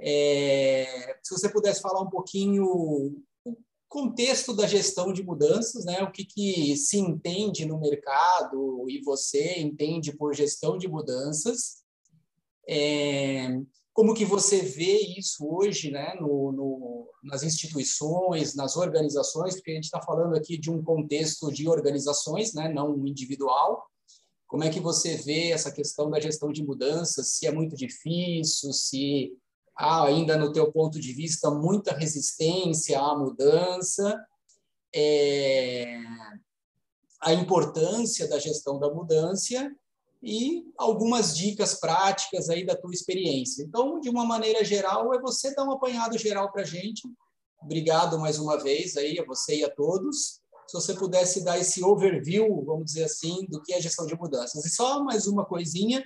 É, se você pudesse falar um pouquinho o contexto da gestão de mudanças, né? O que, que se entende no mercado e você entende por gestão de mudanças. É, como que você vê isso hoje, né? No, no, nas instituições, nas organizações, porque a gente está falando aqui de um contexto de organizações, né? Não individual. Como é que você vê essa questão da gestão de mudanças? Se é muito difícil, se há ainda, no teu ponto de vista, muita resistência à mudança, é, a importância da gestão da mudança e algumas dicas práticas aí da tua experiência. Então, de uma maneira geral, é você dar um apanhado geral para a gente. Obrigado mais uma vez aí a você e a todos. Se você pudesse dar esse overview, vamos dizer assim, do que é gestão de mudanças. E só mais uma coisinha,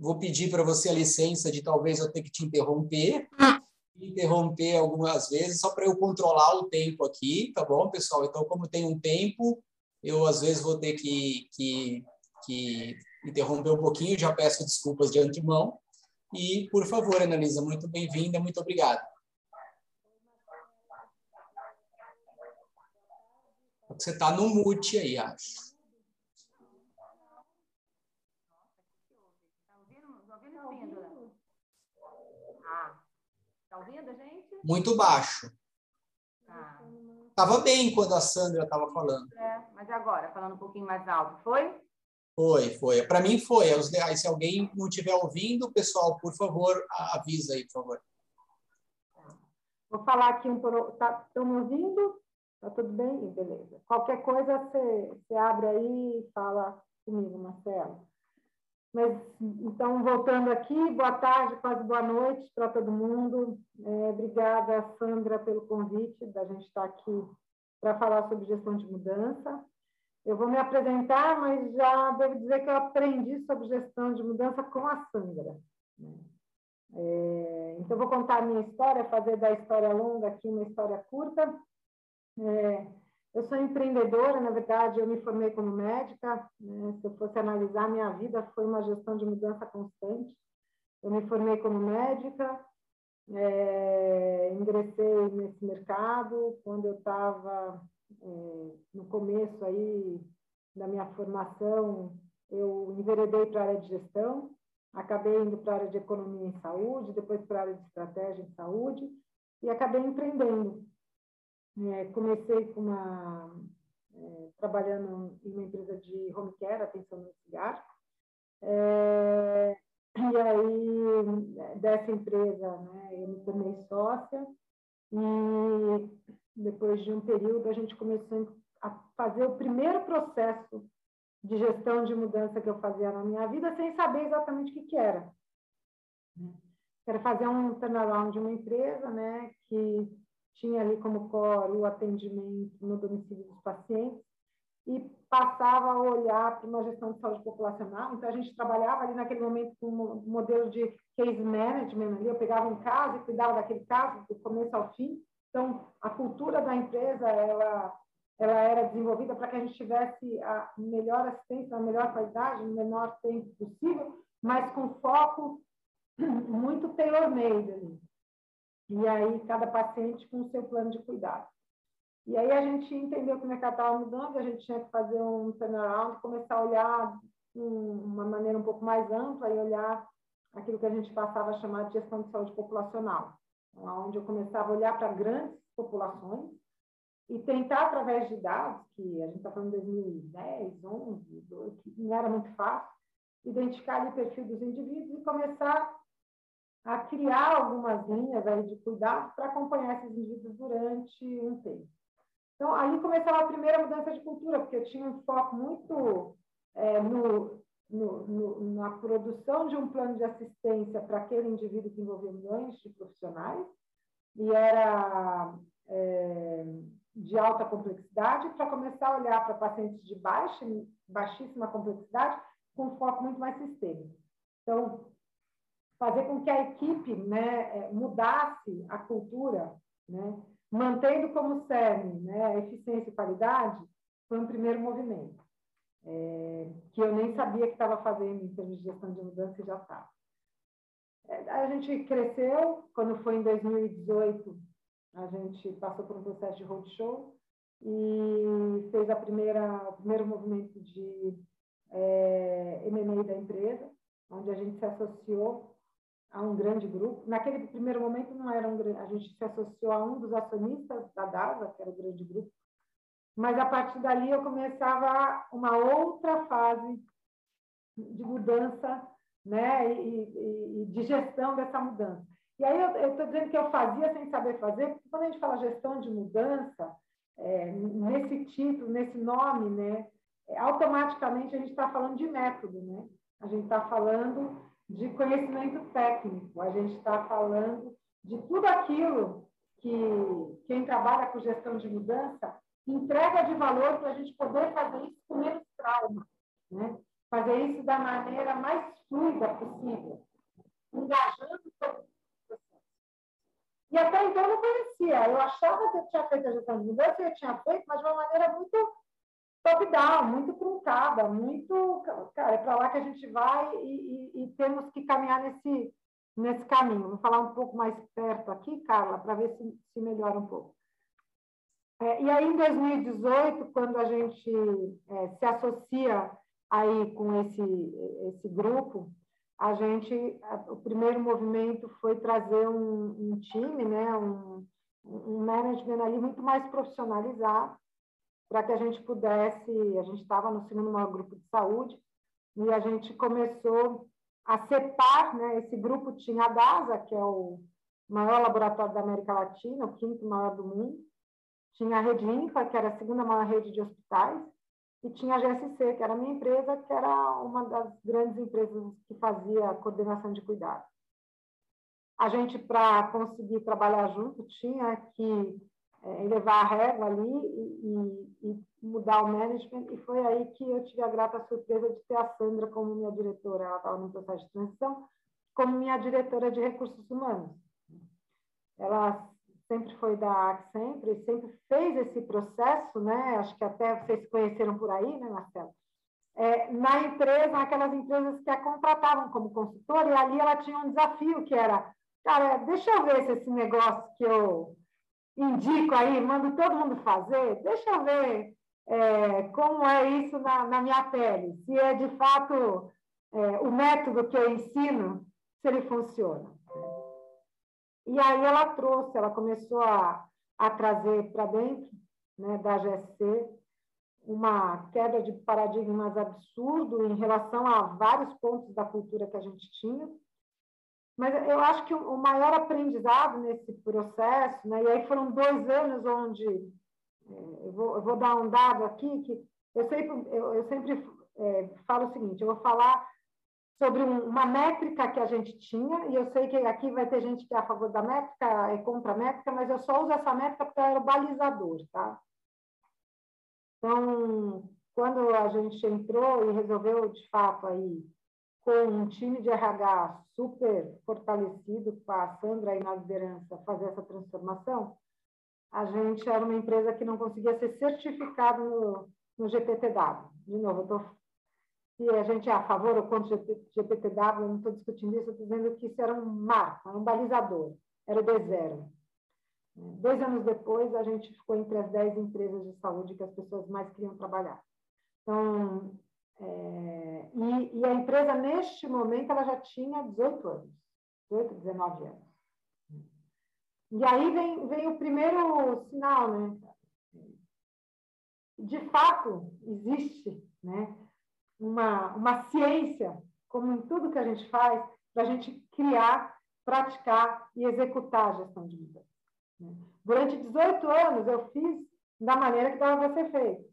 Vou pedir para você a licença de talvez eu ter que te interromper, interromper algumas vezes, só para eu controlar o tempo aqui, tá bom, pessoal? Então, como tem um tempo, eu às vezes vou ter que, que, que interromper um pouquinho, já peço desculpas de antemão. E, por favor, Analisa, muito bem-vinda, muito obrigado. Você está no mute aí, acho. Tá ouvindo gente? Muito baixo. Tá. Tava bem quando a Sandra estava falando. É, mas agora, falando um pouquinho mais alto, foi? Foi, foi. Para mim foi. Aí, se alguém não estiver ouvindo, pessoal, por favor, avisa aí, por favor. Vou falar aqui um Estão tá, me ouvindo? Tá tudo bem? Beleza. Qualquer coisa, você, você abre aí e fala comigo, Marcelo. Mas, então, voltando aqui, boa tarde, quase boa noite para todo mundo. É, obrigada, Sandra, pelo convite da gente estar aqui para falar sobre gestão de mudança. Eu vou me apresentar, mas já devo dizer que eu aprendi sobre gestão de mudança com a Sandra. Né? É, então, vou contar a minha história, fazer da história longa aqui uma história curta. É, eu sou empreendedora, na verdade, eu me formei como médica. Né? Se eu fosse analisar minha vida, foi uma gestão de mudança constante. Eu me formei como médica, é, ingressei nesse mercado quando eu estava é, no começo aí da minha formação. Eu enveredei para a área de gestão, acabei indo para a área de economia em saúde, depois para a área de estratégia em saúde e acabei empreendendo. É, comecei com uma, é, trabalhando em uma empresa de home care, atenção no. É, e aí, dessa empresa, né, eu me tornei sócia e depois de um período a gente começou a fazer o primeiro processo de gestão de mudança que eu fazia na minha vida sem saber exatamente o que, que era. Era fazer um turnaround de uma empresa né, que tinha ali como core o atendimento no domicílio dos pacientes e passava a olhar para uma gestão de saúde populacional. Então, a gente trabalhava ali naquele momento com um modelo de case management, ali eu pegava um caso e cuidava daquele caso, do começo ao fim. Então, a cultura da empresa, ela, ela era desenvolvida para que a gente tivesse a melhor assistência, a melhor qualidade, no menor tempo possível, mas com foco muito tailor-made ali. E aí, cada paciente com o seu plano de cuidado. E aí, a gente entendeu que o mercado estava mudando, a gente tinha que fazer um turnaround, começar a olhar de uma maneira um pouco mais ampla e olhar aquilo que a gente passava a chamar de gestão de saúde populacional, onde eu começava a olhar para grandes populações e tentar, através de dados, que a gente está falando de 2010, 11, 12, que não era muito fácil, identificar o perfil dos indivíduos e começar a criar algumas linhas aí de cuidado para acompanhar esses indivíduos durante um tempo. Então, aí começava a primeira mudança de cultura, porque eu tinha um foco muito é, no, no, no, na produção de um plano de assistência para aquele indivíduo que envolvia milhões de profissionais, e era é, de alta complexidade, para começar a olhar para pacientes de baixa, baixíssima complexidade, com um foco muito mais sistêmico. Então, fazer com que a equipe né, é, mudasse a cultura, né, mantendo como cerne né, eficiência e qualidade, foi um primeiro movimento, é, que eu nem sabia que estava fazendo em termos de gestão de mudança e já estava. é, a gente cresceu, quando foi em 2018, a gente passou por um processo de roadshow e fez a primeira, o primeiro movimento de é, M&A da empresa, onde a gente se associou a um grande grupo. Naquele primeiro momento não era um a gente se associou a um dos acionistas da DASA, que era o grande grupo, mas a partir dali eu começava uma outra fase de mudança, né, e, e, e de gestão dessa mudança. E aí eu estou dizendo que eu fazia sem saber fazer, porque quando a gente fala gestão de mudança, é, nesse título, nesse nome, né, automaticamente a gente está falando de método, né? A gente está falando de conhecimento técnico, a gente está falando de tudo aquilo que quem trabalha com gestão de mudança entrega de valor para a gente poder fazer isso com menos trauma, né? Fazer isso da maneira mais fluida possível, engajando todo e até então eu não conhecia. Eu achava que eu tinha feito a gestão de mudança, eu tinha feito, mas de uma maneira muito top-down, muito truncada, muito. Cara, é para lá que a gente vai e, e, e, temos que caminhar nesse, nesse caminho. Vou falar um pouco mais perto aqui, Carla, para ver se, se melhora um pouco. É, e aí, em 2018, quando a gente é, se associa aí com esse, esse grupo, a gente, o primeiro movimento foi trazer um, um time, né, um, um management ali muito mais profissionalizado, para que a gente pudesse, a gente estava no segundo maior grupo de saúde, e a gente começou a separar, né, esse grupo tinha a DASA, que é o maior laboratório da América Latina, o quinto maior do mundo, tinha a Rede Infa, que era a segunda maior rede de hospitais, e tinha a GSC, que era a minha empresa, que era uma das grandes empresas que fazia coordenação de cuidado. A gente, para conseguir trabalhar junto, tinha que é, levar a régua ali e, e, e, mudar o management, e foi aí que eu tive a grata surpresa de ter a Sandra como minha diretora, ela estava no processo de transição, como minha diretora de recursos humanos. Ela sempre foi da Accenture, sempre fez esse processo, né? Acho que até vocês conheceram por aí, né, Marcelo? É, na empresa, naquelas empresas que a contratavam como consultora, e ali ela tinha um desafio que era, cara, deixa eu ver se esse negócio que eu indico aí, mando todo mundo fazer, deixa eu ver é, como é isso na, na, minha pele, se é de fato é, o método que eu ensino, se ele funciona. E aí ela trouxe, ela começou a, a trazer para dentro né, da GSC uma queda de paradigmas absurdo em relação a vários pontos da cultura que a gente tinha. Mas eu acho que o maior aprendizado nesse processo, né, e aí foram dois anos onde, é, eu vou, eu vou dar um dado aqui, que eu sempre, eu, eu sempre é, falo o seguinte, eu vou falar sobre um, uma métrica que a gente tinha, e eu sei que aqui vai ter gente que é a favor da métrica, é contra a métrica, mas eu só uso essa métrica porque ela era o balizador, tá? Então, quando a gente entrou e resolveu, de fato, aí, com um time de RH super fortalecido, com a Sandra aí na liderança, fazer essa transformação, a gente era uma empresa que não conseguia ser certificado no, no GPTW. De novo, eu estou se a gente é a favor ou contra o GPTW, eu não estou discutindo isso, estou dizendo que isso era um marco, um balizador, era o D0. Dois anos depois, a gente ficou entre as dez empresas de saúde que as pessoas mais queriam trabalhar. Então, é, e, e, a empresa, neste momento, ela já tinha 18 anos, 18, 19 anos. E aí vem, vem o primeiro sinal, né? De fato, existe, né? uma, uma ciência, como em tudo que a gente faz, para a gente criar, praticar e executar a gestão de mudança. Né? Durante 18 anos, eu fiz da maneira que dava para ser feito,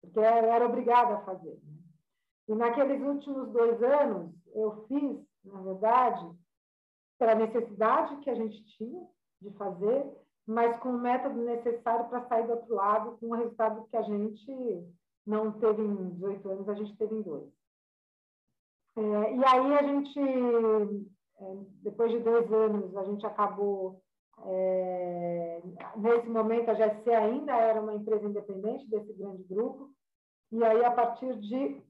porque eu era obrigada a fazer. Né? E naqueles últimos dois anos, eu fiz, na verdade, pela necessidade que a gente tinha de fazer, mas com o método necessário para sair do outro lado com o resultado que a gente não teve em 18 anos, a gente teve em dois. É, e aí a gente, é, depois de dois anos, a gente acabou, é, nesse momento a GSC ainda era uma empresa independente desse grande grupo, e aí a partir de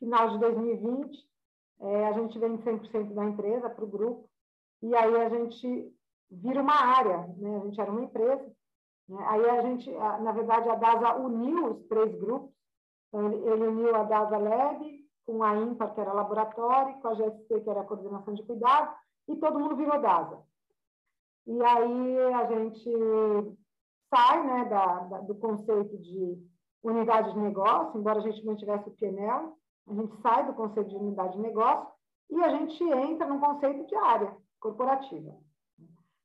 final de 2020, é, a gente vende 100% da empresa para o grupo, e aí a gente vira uma área, né? a gente era uma empresa, né? aí a gente, na verdade, a DASA uniu os três grupos, então, ele, ele uniu a DASA Lab com a IMPA, que era laboratório, com a GSC, que era a coordenação de cuidado, e todo mundo virou DASA. E aí a gente sai né, da, da, do conceito de unidade de negócio, embora a gente mantivesse o PNL, a gente sai do conceito de unidade de negócio e a gente entra no conceito de área corporativa.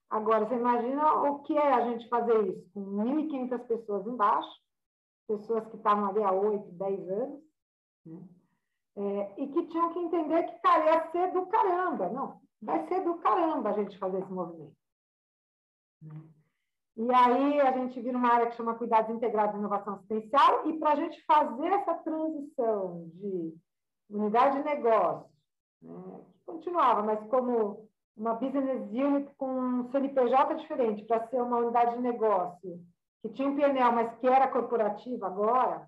Agora, você imagina o que é a gente fazer isso com 1.500 pessoas embaixo, pessoas que estavam ali há 8, 10 anos, né? é, e que tinham que entender que, cara, ia ser do caramba. Não, vai ser do caramba a gente fazer esse movimento. Né? E aí a gente vira uma área que chama Cuidados Integrados e Inovação Assistencial, e para a gente fazer essa transição de unidade de negócio, né, que continuava, mas como uma business unit com um CNPJ diferente, para ser uma unidade de negócio que tinha um PNL, mas que era corporativa agora,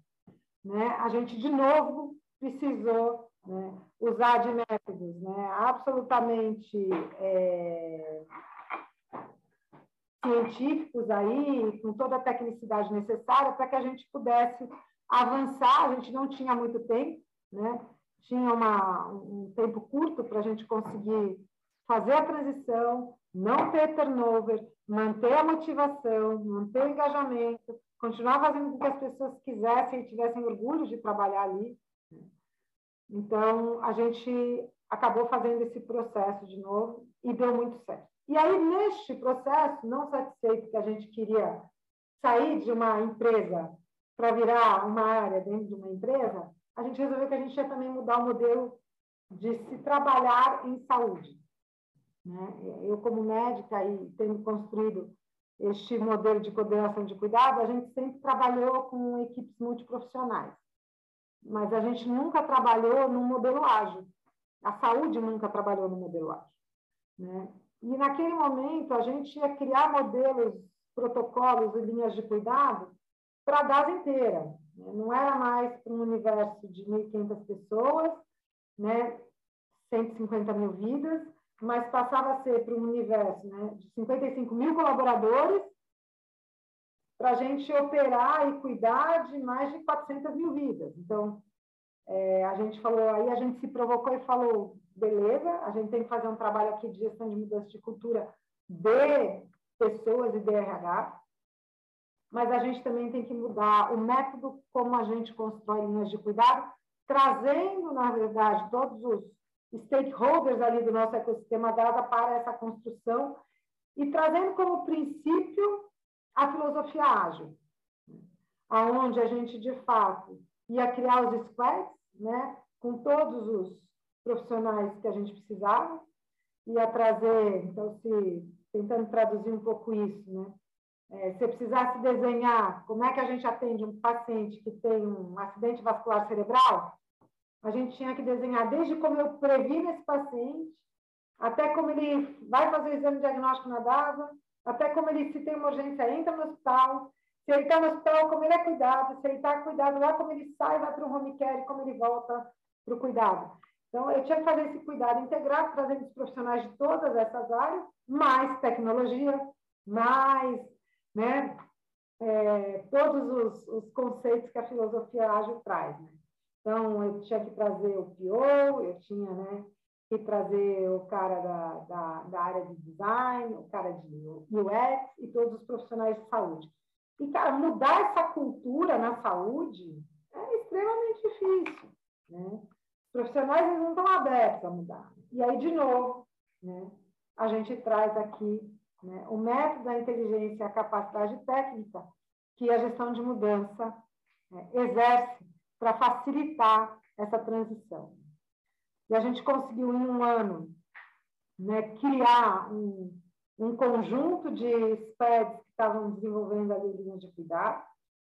né, a gente de novo precisou né, usar de métodos né, absolutamente é, científicos aí, com toda a tecnicidade necessária, para que a gente pudesse avançar. A gente não tinha muito tempo, né? tinha uma, um tempo curto para a gente conseguir fazer a transição, não ter turnover, manter a motivação, manter o engajamento, continuar fazendo com que as pessoas quisessem e tivessem orgulho de trabalhar ali. Então, a gente acabou fazendo esse processo de novo e deu muito certo. E aí, neste processo, não satisfeito que a gente queria sair de uma empresa para virar uma área dentro de uma empresa, a gente resolveu que a gente ia também mudar o modelo de se trabalhar em saúde. Né? Eu, como médica, e tendo construído este modelo de coordenação de cuidado, a gente sempre trabalhou com equipes multiprofissionais. Mas a gente nunca trabalhou no modelo ágil. A saúde nunca trabalhou no modelo ágil. Né? E naquele momento a gente ia criar modelos, protocolos e linhas de cuidado para a DAS inteira. Né? Não era mais um universo de 1.500 pessoas, né? 150 mil vidas, mas passava a ser para um universo né? de 55 mil colaboradores para a gente operar e cuidar de mais de 400 mil vidas. Então, é, a gente falou, aí a gente se provocou e falou, beleza, a gente tem que fazer um trabalho aqui de gestão de mudança de cultura de pessoas e DRH, mas a gente também tem que mudar o método como a gente constrói linhas de cuidado, trazendo, na verdade, todos os stakeholders ali do nosso ecossistema data para essa construção e trazendo como princípio a filosofia ágil, aonde a gente, de fato, ia criar os squads, né, com todos os profissionais que a gente precisava, ia trazer, então, se tentando traduzir um pouco isso, né? É, se precisasse desenhar como é que a gente atende um paciente que tem um acidente vascular cerebral, a gente tinha que desenhar desde como eu previno esse paciente, até como ele vai fazer o exame diagnóstico na DASA, até como ele, se tem uma urgência, entra no hospital, se ele está no hospital, como ele é cuidado, se ele está cuidado lá, como ele sai, vai para o home care, como ele volta para o cuidado. Então, eu tinha que fazer esse cuidado integrado, trazendo os profissionais de todas essas áreas, mais tecnologia, mais né, é, todos os, os, conceitos que a filosofia ágil traz. Né? Então, eu tinha que trazer o PO, eu tinha né, que trazer o cara da, da, da área de design, o cara de UX e todos os profissionais de saúde. E, cara, mudar essa cultura na saúde é extremamente difícil. Né? Os profissionais eles não estão abertos a mudar. E aí, de novo, né, a gente traz aqui né, o método da inteligência e a capacidade técnica que a gestão de mudança né, exerce para facilitar essa transição. E a gente conseguiu, em um ano, né, criar um, um conjunto de SPEDs estavam desenvolvendo ali linhas de cuidado,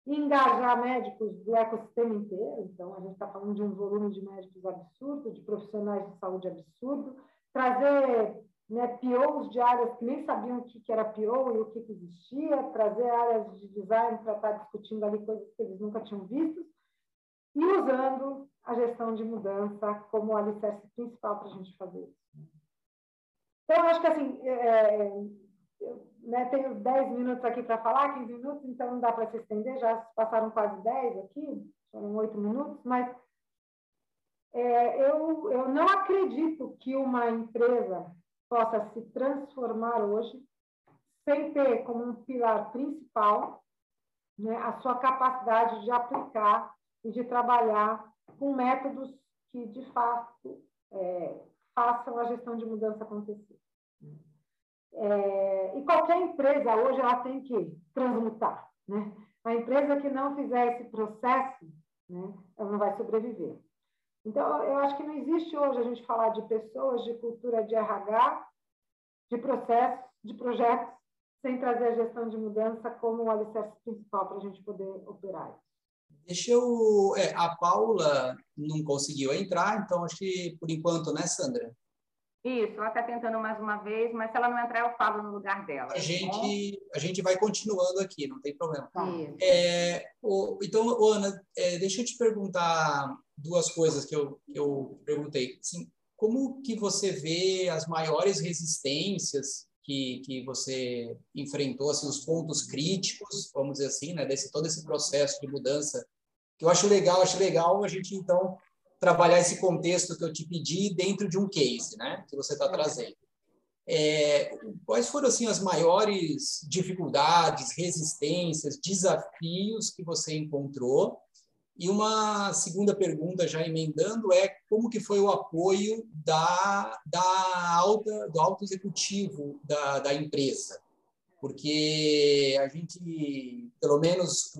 engajar médicos do ecossistema inteiro, então a gente está falando de um volume de médicos absurdo, de profissionais de saúde absurdo, trazer né, POs de áreas que nem sabiam o que, era PO e o que, existia, trazer áreas de design para estar tá discutindo ali coisas que eles nunca tinham visto, e usando a gestão de mudança como alicerce principal para a gente fazer isso. Então, acho que assim, é, né, tenho 10 minutos aqui para falar, 15 minutos, então não dá para se estender, já passaram quase 10 aqui, foram 8 minutos, mas é, eu, eu não acredito que uma empresa possa se transformar hoje sem ter como um pilar principal né, a sua capacidade de aplicar e de trabalhar com métodos que, de fato, é, façam a gestão de mudança acontecer. É, e qualquer empresa hoje ela tem que transmutar. Né? A empresa que não fizer esse processo, né, ela não vai sobreviver. Então, eu acho que não existe hoje a gente falar de pessoas, de cultura de RH, de processos, de projetos, sem trazer a gestão de mudança como o alicerce principal para a gente poder operar. Deixa eu. É, a Paula não conseguiu entrar, então acho que por enquanto, né, Sandra? Isso, ela está tentando mais uma vez, mas se ela não entrar, eu falo no lugar dela. A tá gente, a gente vai continuando aqui, não tem problema. É, o, então, Ana, é, deixa eu te perguntar duas coisas que eu, que eu perguntei. Assim, como que você vê as maiores resistências que, que você enfrentou, assim, os pontos críticos, vamos dizer assim, né, desse todo esse processo de mudança, que eu acho legal, acho legal a gente, então, trabalhar esse contexto que eu te pedi dentro de um case, né, que você está é. trazendo. É, quais foram assim as maiores dificuldades, resistências, desafios que você encontrou? E uma segunda pergunta já emendando é como que foi o apoio da, da alta do alto executivo da, da empresa? Porque a gente, pelo menos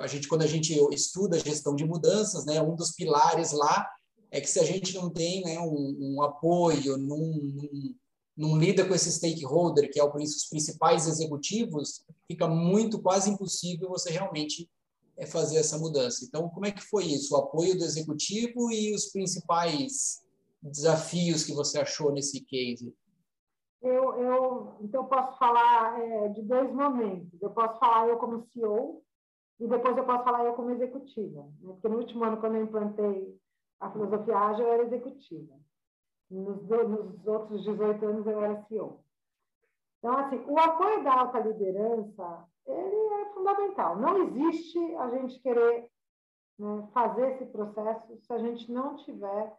a gente quando a gente estuda gestão de mudanças, né, um dos pilares lá é que se a gente não tem né, um, um apoio, não, lida com esse stakeholder, que é o, os principais executivos, fica muito, quase impossível você realmente é, fazer essa mudança. Então, como é que foi isso? O apoio do executivo e os principais desafios que você achou nesse case? Eu, eu, então, posso falar é, de dois momentos. Eu posso falar eu como CEO, e depois eu posso falar eu como executiva, né? porque no último ano, quando eu implantei a filosofia ágil, eu era executiva. Nos, nos outros 18 anos, eu era CEO. Então, assim, o apoio da alta liderança, ele é fundamental. Não existe a gente querer né, fazer esse processo se a gente não tiver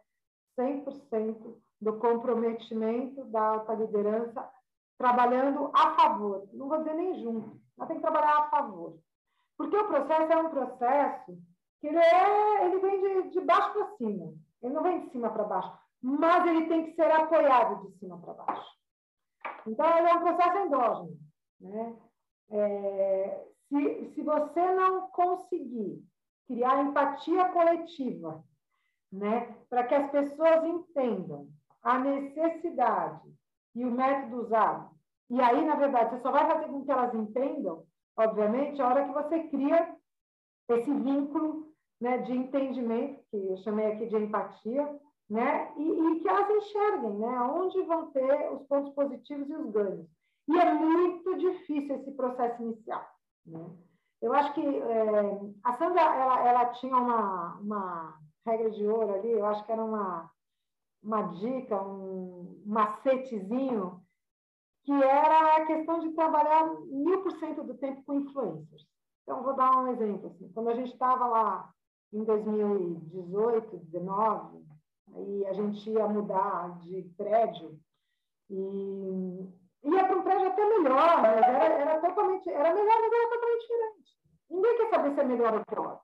100% do comprometimento da alta liderança trabalhando a favor. Não vou dizer nem junto, mas tem que trabalhar a favor. Porque o processo é um processo que ele, é, ele vem de, de baixo para cima, ele não vem de cima para baixo, mas ele tem que ser apoiado de cima para baixo. Então, ele é um processo endógeno. Né? É, se, se você não conseguir criar empatia coletiva, né, para que as pessoas entendam a necessidade e o método usado, e aí, na verdade, você só vai fazer com que elas entendam obviamente, a hora que você cria esse vínculo né, de entendimento, que eu chamei aqui de empatia, né, e, e, que elas enxerguem né, onde vão ter os pontos positivos e os ganhos. E é muito difícil esse processo inicial. Né? Eu acho que é, a Sandra ela, ela tinha uma, uma regra de ouro ali, eu acho que era uma, uma dica, um macetezinho que era a questão de trabalhar mil por cento do tempo com influencers. Então, vou dar um exemplo. Assim. Quando a gente estava lá em 2018, 2019, e a gente ia mudar de prédio, e ia para um prédio até melhor, mas era, era totalmente, era melhor, mas era totalmente diferente. Ninguém quer saber se é melhor ou pior.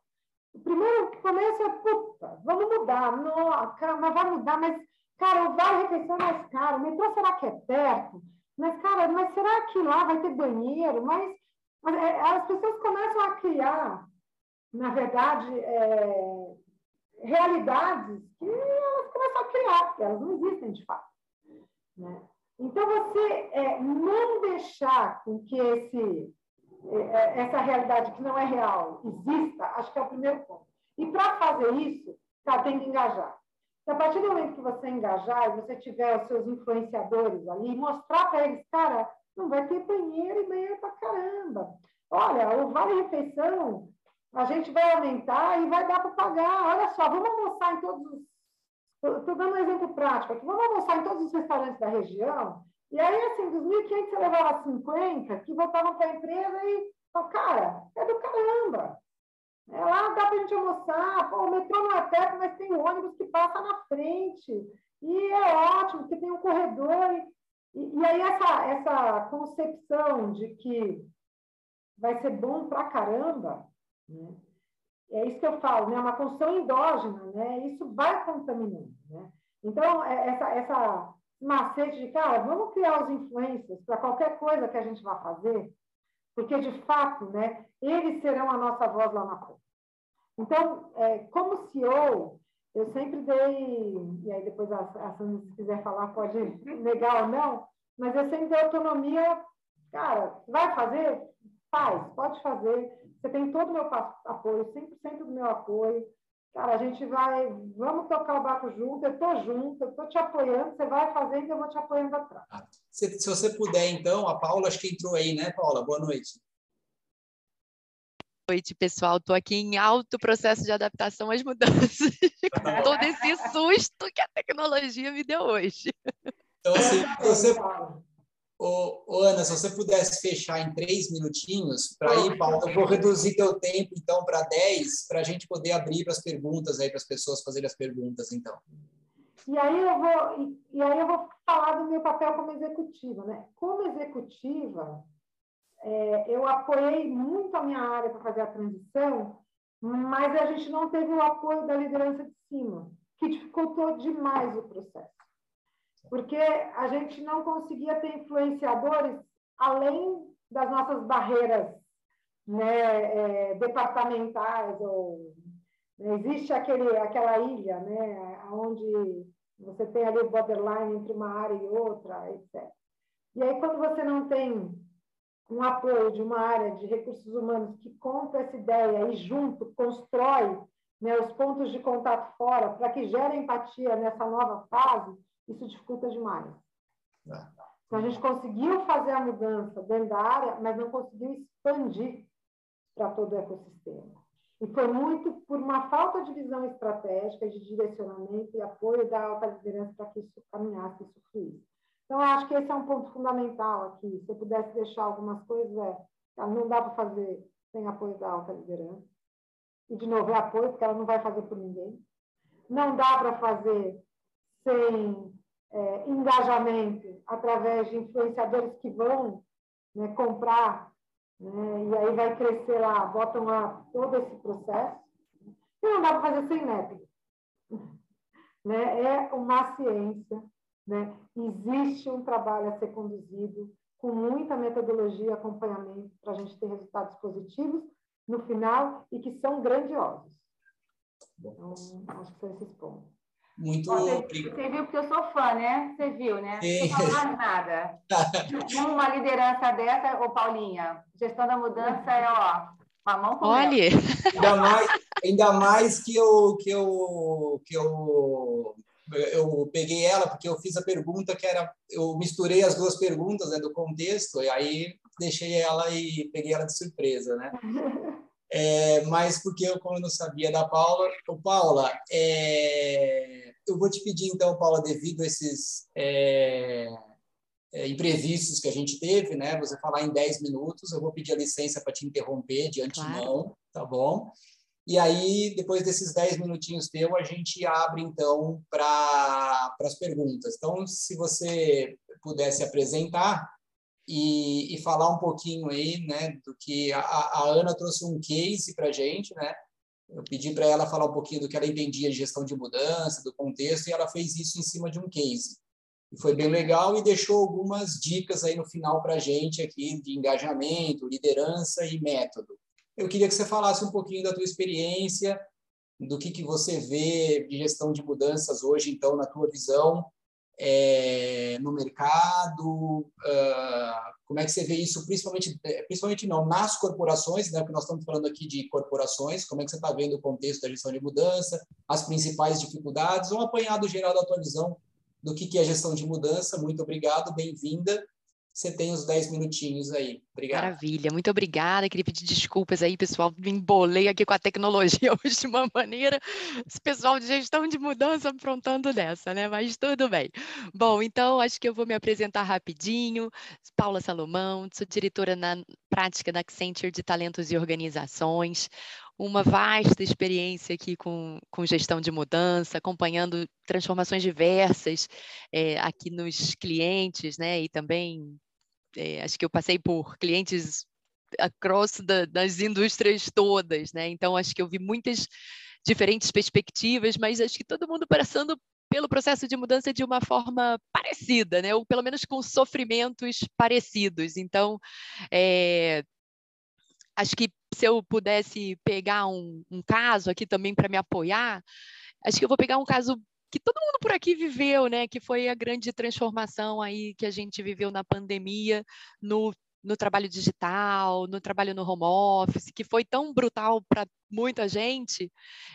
O primeiro começo é, puta, vamos mudar. Não, mas vai mudar, mas, cara, o vale refeição é mais caro, o metrô será que é perto? Mas, cara, mas será que lá vai ter banheiro? Mas, é, as pessoas começam a criar, na verdade, é, realidades que elas começam a criar, porque elas não existem de fato. Né? Então, você é, não deixar com que esse, é, é, essa realidade que não é real exista, acho que é o primeiro ponto. E para fazer isso, tá, tem que engajar. E a partir do momento que você engajar e você tiver os seus influenciadores ali, mostrar para eles, cara, não vai ter banheiro e banheiro para caramba. Olha, o Vale Refeição, a gente vai aumentar e vai dar para pagar. Olha só, vamos almoçar em todos os. Estou dando um exemplo prático aqui. Vamos almoçar em todos os restaurantes da região. E aí, assim, dos 1.500 você levava 50 que voltavam para a empresa e falavam, cara, é do caramba. É, lá dá para a gente almoçar. Pô, o metrô não é perto, mas tem um ônibus que passa na frente. E é ótimo, porque tem um corredor. E, e aí, essa, essa concepção de que vai ser bom para caramba, né? É isso que eu falo, né? Uma construção endógena, né? Isso vai contaminando, né? Então, é, essa, essa macete de, cara, vamos criar os influencers para qualquer coisa que a gente vai fazer, porque, de fato, né, eles serão a nossa voz lá na frente. Então, é, como CEO, eu sempre dei, e aí depois a, a Sandra, se quiser falar, pode negar ou não, mas eu sempre dei autonomia, cara, vai fazer? Faz, pode fazer. Você tem todo o meu apoio, 100% do meu apoio. Cara, a gente vai, vamos tocar o barco junto, eu estou junto, eu estou te apoiando, você vai fazendo e eu vou te apoiando atrás. Ah, se, se você puder, então, a Paula, acho que entrou aí, né, Paula? Boa noite. Boa noite, pessoal. Estou aqui em alto processo de adaptação às mudanças. Todo esse susto que a tecnologia me deu hoje. Então, assim, você, Ô, ô, Ana, se você pudesse fechar em três minutinhos, para ir, Paulo, eu vou reduzir teu tempo, então, para dez, para a gente poder abrir para as perguntas aí, para as pessoas fazerem as perguntas, então. E aí eu vou, e, e, aí eu vou falar do meu papel como executiva, né? Como executiva, é, eu apoiei muito a minha área para fazer a transição, mas a gente não teve o apoio da liderança de cima, que dificultou demais o processo porque a gente não conseguia ter influenciadores além das nossas barreiras né, é, departamentais ou né, existe aquele aquela ilha né onde você tem ali o borderline entre uma área e outra etc e aí quando você não tem um apoio de uma área de recursos humanos que compra essa ideia e junto constrói né, os pontos de contato fora para que gere empatia nessa nova fase isso dificulta demais. É. Então, a gente conseguiu fazer a mudança dentro da área, mas não conseguiu expandir para todo o ecossistema. E foi muito por uma falta de visão estratégica, de direcionamento e apoio da alta liderança para que isso caminhasse, isso fluísse. Então, eu acho que esse é um ponto fundamental aqui. Se eu pudesse deixar algumas coisas, é, não dá para fazer sem apoio da alta liderança. E, de novo, é apoio, porque ela não vai fazer por ninguém. Não dá para fazer sem é, engajamento através de influenciadores que vão né, comprar, né, e aí vai crescer lá, botam lá todo esse processo. E não dá para fazer sem método. Né? É uma ciência, né? existe um trabalho a ser conduzido com muita metodologia e acompanhamento para a gente ter resultados positivos no final e que são grandiosos. Então, acho que são esses pontos. Muito você, você, viu porque eu sou fã, né? Você viu, né? Não falo mais nada. uma liderança dessa, ô Paulinha, gestão da mudança é, ó, a mão com Olha! Ainda mais, ainda mais que eu, que eu, que eu eu peguei ela porque eu fiz a pergunta que era eu misturei as duas perguntas né, do contexto e aí deixei ela e peguei ela de surpresa né é, mas porque eu como eu não sabia da Paula o Paula é, eu vou te pedir, então, Paula, devido a esses é, é, imprevistos que a gente teve, né? Você falar em 10 minutos, eu vou pedir a licença para te interromper de antemão, claro. tá bom? E aí, depois desses 10 minutinhos teu, a gente abre, então, para as perguntas. Então, se você pudesse apresentar e, e, falar um pouquinho aí, né, do que a, a Ana trouxe um case para a gente, né? Eu pedi para ela falar um pouquinho do que ela entendia de gestão de mudança, do contexto, e ela fez isso em cima de um case. E foi bem legal e deixou algumas dicas aí no final para a gente aqui de engajamento, liderança e método. Eu queria que você falasse um pouquinho da tua experiência, do que, que você vê de gestão de mudanças hoje, então, na tua visão, é, no mercado? Uh, como é que você vê isso, principalmente, é, principalmente não, nas corporações, né, porque nós estamos falando aqui de corporações, como é que você está vendo o contexto da gestão de mudança, as principais dificuldades, um apanhado geral da tua visão do que, que é gestão de mudança. Muito obrigado, bem-vinda. Você tem os 10 minutinhos aí. Obrigado. Maravilha, muito obrigada. Queria pedir desculpas aí, pessoal. Me embolei aqui com a tecnologia hoje de uma maneira. Esse pessoal de gestão de mudança aprontando dessa, né? Mas tudo bem. Bom, então acho que eu vou me apresentar rapidinho. Paula Salomão, sou diretora na prática da Accenture de Talentos e Organizações uma vasta experiência aqui com, com gestão de mudança, acompanhando transformações diversas é, aqui nos clientes, né? E também é, acho que eu passei por clientes across da, das indústrias todas, né? Então acho que eu vi muitas diferentes perspectivas, mas acho que todo mundo passando pelo processo de mudança de uma forma parecida, né? Ou pelo menos com sofrimentos parecidos. Então, é, acho que se eu pudesse pegar um, um caso aqui também para me apoiar, acho que eu vou pegar um caso que todo mundo por aqui viveu, né? Que foi a grande transformação aí que a gente viveu na pandemia, no, no trabalho digital, no trabalho no home office, que foi tão brutal para muita gente.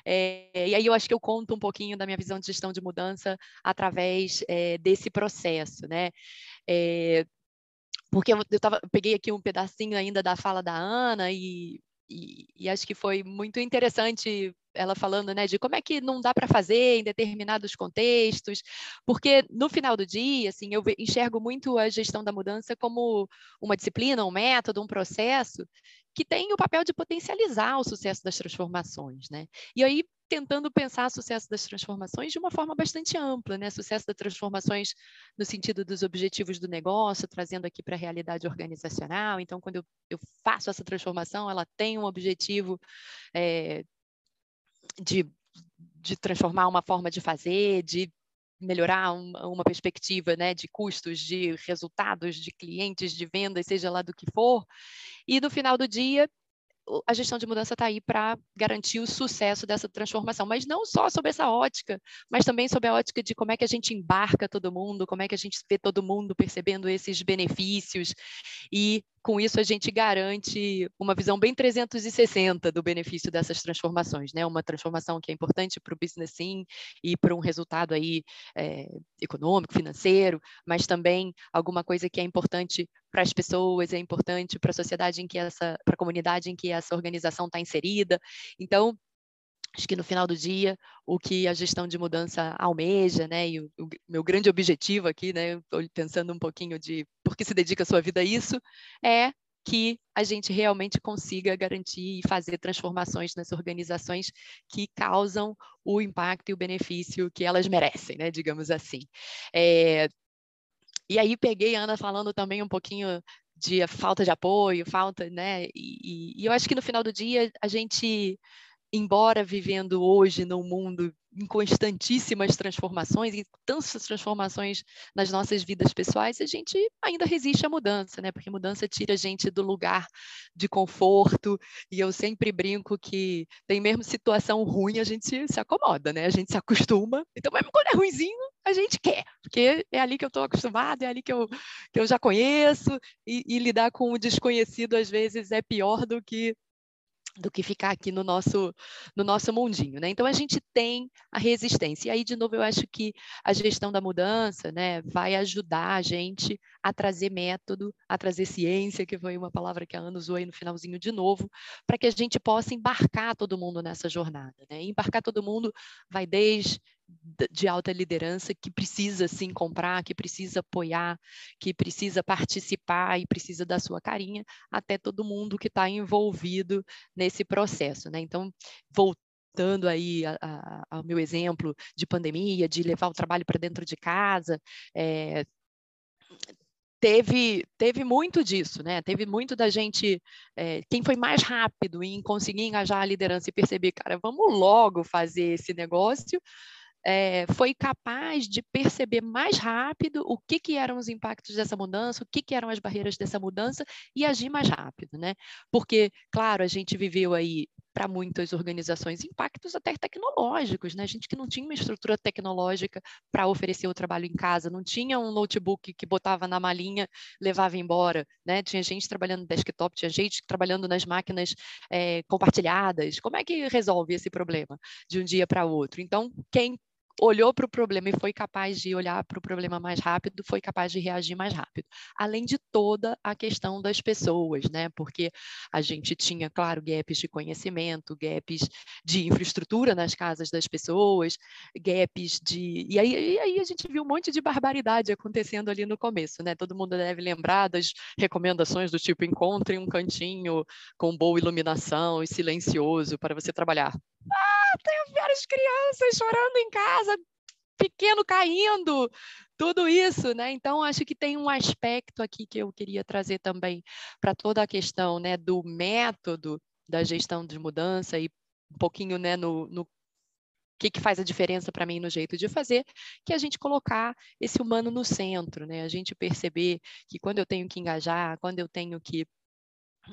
É, e aí eu acho que eu conto um pouquinho da minha visão de gestão de mudança através é, desse processo, né? É, porque eu, tava, eu peguei aqui um pedacinho ainda da fala da Ana e e, e, acho que foi muito interessante ela falando né, de como é que não dá para fazer em determinados contextos, porque no final do dia, assim, eu enxergo muito a gestão da mudança como uma disciplina, um método, um processo que tem o papel de potencializar o sucesso das transformações, né? E aí tentando pensar sucesso das transformações de uma forma bastante ampla, né? Sucesso das transformações no sentido dos objetivos do negócio, trazendo aqui para a realidade organizacional. Então, quando eu, eu, faço essa transformação, ela tem um objetivo é, de, de transformar uma forma de fazer, de melhorar um, uma perspectiva né, de custos, de resultados, de clientes, de vendas, seja lá do que for. E no final do dia, a gestão de mudança está aí para garantir o sucesso dessa transformação, mas não só sobre essa ótica, mas também sobre a ótica de como é que a gente embarca todo mundo, como é que a gente vê todo mundo percebendo esses benefícios e com isso a gente garante uma visão bem 360 do benefício dessas transformações, né? Uma transformação que é importante para o business sim e para um resultado aí é, econômico, financeiro, mas também alguma coisa que é importante para as pessoas, é importante para a sociedade em que essa, para a comunidade em que essa organização está inserida. Então, acho que no final do dia, o que a gestão de mudança almeja, né, e o, o meu grande objetivo aqui, né, pensando um pouquinho de por que se dedica a sua vida a isso, é que a gente realmente consiga garantir e fazer transformações nas organizações que causam o impacto e o benefício que elas merecem, né, digamos assim. É, e aí peguei a Ana falando também um pouquinho de falta de apoio, falta, né, e, e eu acho que no final do dia a gente embora vivendo hoje num mundo em constantíssimas transformações, e tantas transformações nas nossas vidas pessoais, a gente ainda resiste à mudança, né? Porque mudança tira a gente do lugar de conforto, e eu sempre brinco que tem mesmo situação ruim, a gente se acomoda, né? A gente se acostuma. Então, mesmo quando é ruimzinho, a gente quer, porque é ali que eu estou acostumado, é ali que eu, que eu já conheço, e, e lidar com o desconhecido às vezes é pior do que do que ficar aqui no nosso no nosso mundinho, né? Então a gente tem a resistência. E aí de novo eu acho que a gestão da mudança, né, vai ajudar a gente a trazer método, a trazer ciência, que foi uma palavra que a Ana usou aí no finalzinho de novo, para que a gente possa embarcar todo mundo nessa jornada, né? E embarcar todo mundo vai desde de alta liderança que precisa sim comprar, que precisa apoiar, que precisa participar e precisa da sua carinha, até todo mundo que está envolvido nesse processo. Né? Então, voltando aí a, a, ao meu exemplo de pandemia, de levar o trabalho para dentro de casa, é, teve, teve muito disso, né? Teve muito da gente, é, quem foi mais rápido em conseguir engajar a liderança e perceber, cara, vamos logo fazer esse negócio, é, foi capaz de perceber mais rápido o que, que eram os impactos dessa mudança, o que, que eram as barreiras dessa mudança e agir mais rápido, né? Porque, claro, a gente viveu aí para muitas organizações impactos até tecnológicos, né? Gente que não tinha uma estrutura tecnológica para oferecer o trabalho em casa, não tinha um notebook que botava na malinha, levava embora, né? Tinha gente trabalhando no desktop, tinha gente trabalhando nas máquinas é, compartilhadas. Como é que resolve esse problema de um dia para outro? Então, quem olhou para o problema e foi capaz de olhar para o problema mais rápido, foi capaz de reagir mais rápido. Além de toda a questão das pessoas, né? Porque a gente tinha, claro, gaps de conhecimento, gaps de infraestrutura nas casas das pessoas, gaps de. E aí, e aí a gente viu um monte de barbaridade acontecendo ali no começo, né? Todo mundo deve lembrar das recomendações do tipo encontre um cantinho com boa iluminação e silencioso para você trabalhar. Ah, tenho várias crianças chorando em casa, pequeno caindo, tudo isso, né? Então, acho que tem um aspecto aqui que eu queria trazer também para toda a questão né, do método da gestão de mudança e um pouquinho né, no, no que, que faz a diferença para mim no jeito de fazer, que é a gente colocar esse humano no centro, né? A gente perceber que quando eu tenho que engajar, quando eu tenho que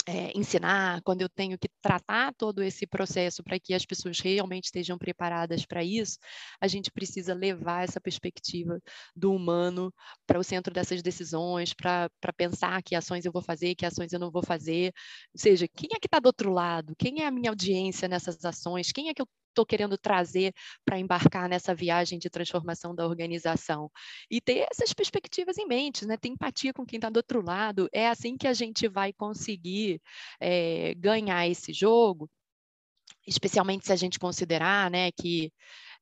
é, ensinar, quando eu tenho que tratar todo esse processo para que as pessoas realmente estejam preparadas para isso, a gente precisa levar essa perspectiva do humano para o centro dessas decisões, para pensar que ações eu vou fazer, que ações eu não vou fazer. Ou seja, quem é que está do outro lado? Quem é a minha audiência nessas ações? Quem é que eu estou querendo trazer para embarcar nessa viagem de transformação da organização. E ter essas perspectivas em mente, né? ter empatia com quem está do outro lado. É assim que a gente vai conseguir é, ganhar esse jogo, especialmente se a gente considerar né, que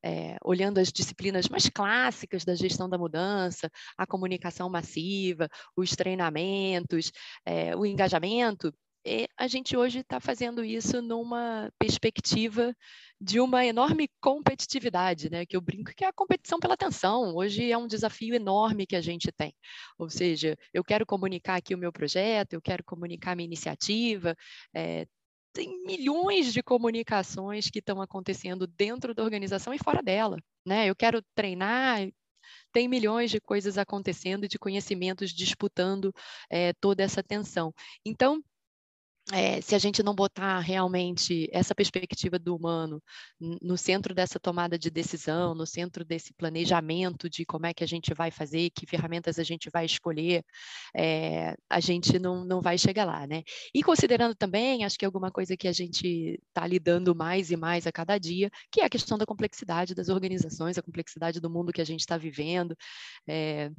é, olhando as disciplinas mais clássicas da gestão da mudança, a comunicação massiva, os treinamentos, é, o engajamento, e a gente hoje está fazendo isso numa perspectiva de uma enorme competitividade, né? Que eu brinco que é a competição pela atenção. Hoje é um desafio enorme que a gente tem. Ou seja, eu quero comunicar aqui o meu projeto, eu quero comunicar a minha iniciativa. É, tem milhões de comunicações que estão acontecendo dentro da organização e fora dela. Né? Eu quero treinar, tem milhões de coisas acontecendo, de conhecimentos disputando é, toda essa atenção. Então, é, se a gente não botar realmente essa perspectiva do humano no centro dessa tomada de decisão, no centro desse planejamento de como é que a gente vai fazer, que ferramentas a gente vai escolher, é, a gente não, não vai chegar lá, né? E considerando também, acho que alguma coisa que a gente está lidando mais e mais a cada dia, que é a questão da complexidade das organizações, a complexidade do mundo que a gente está vivendo. É,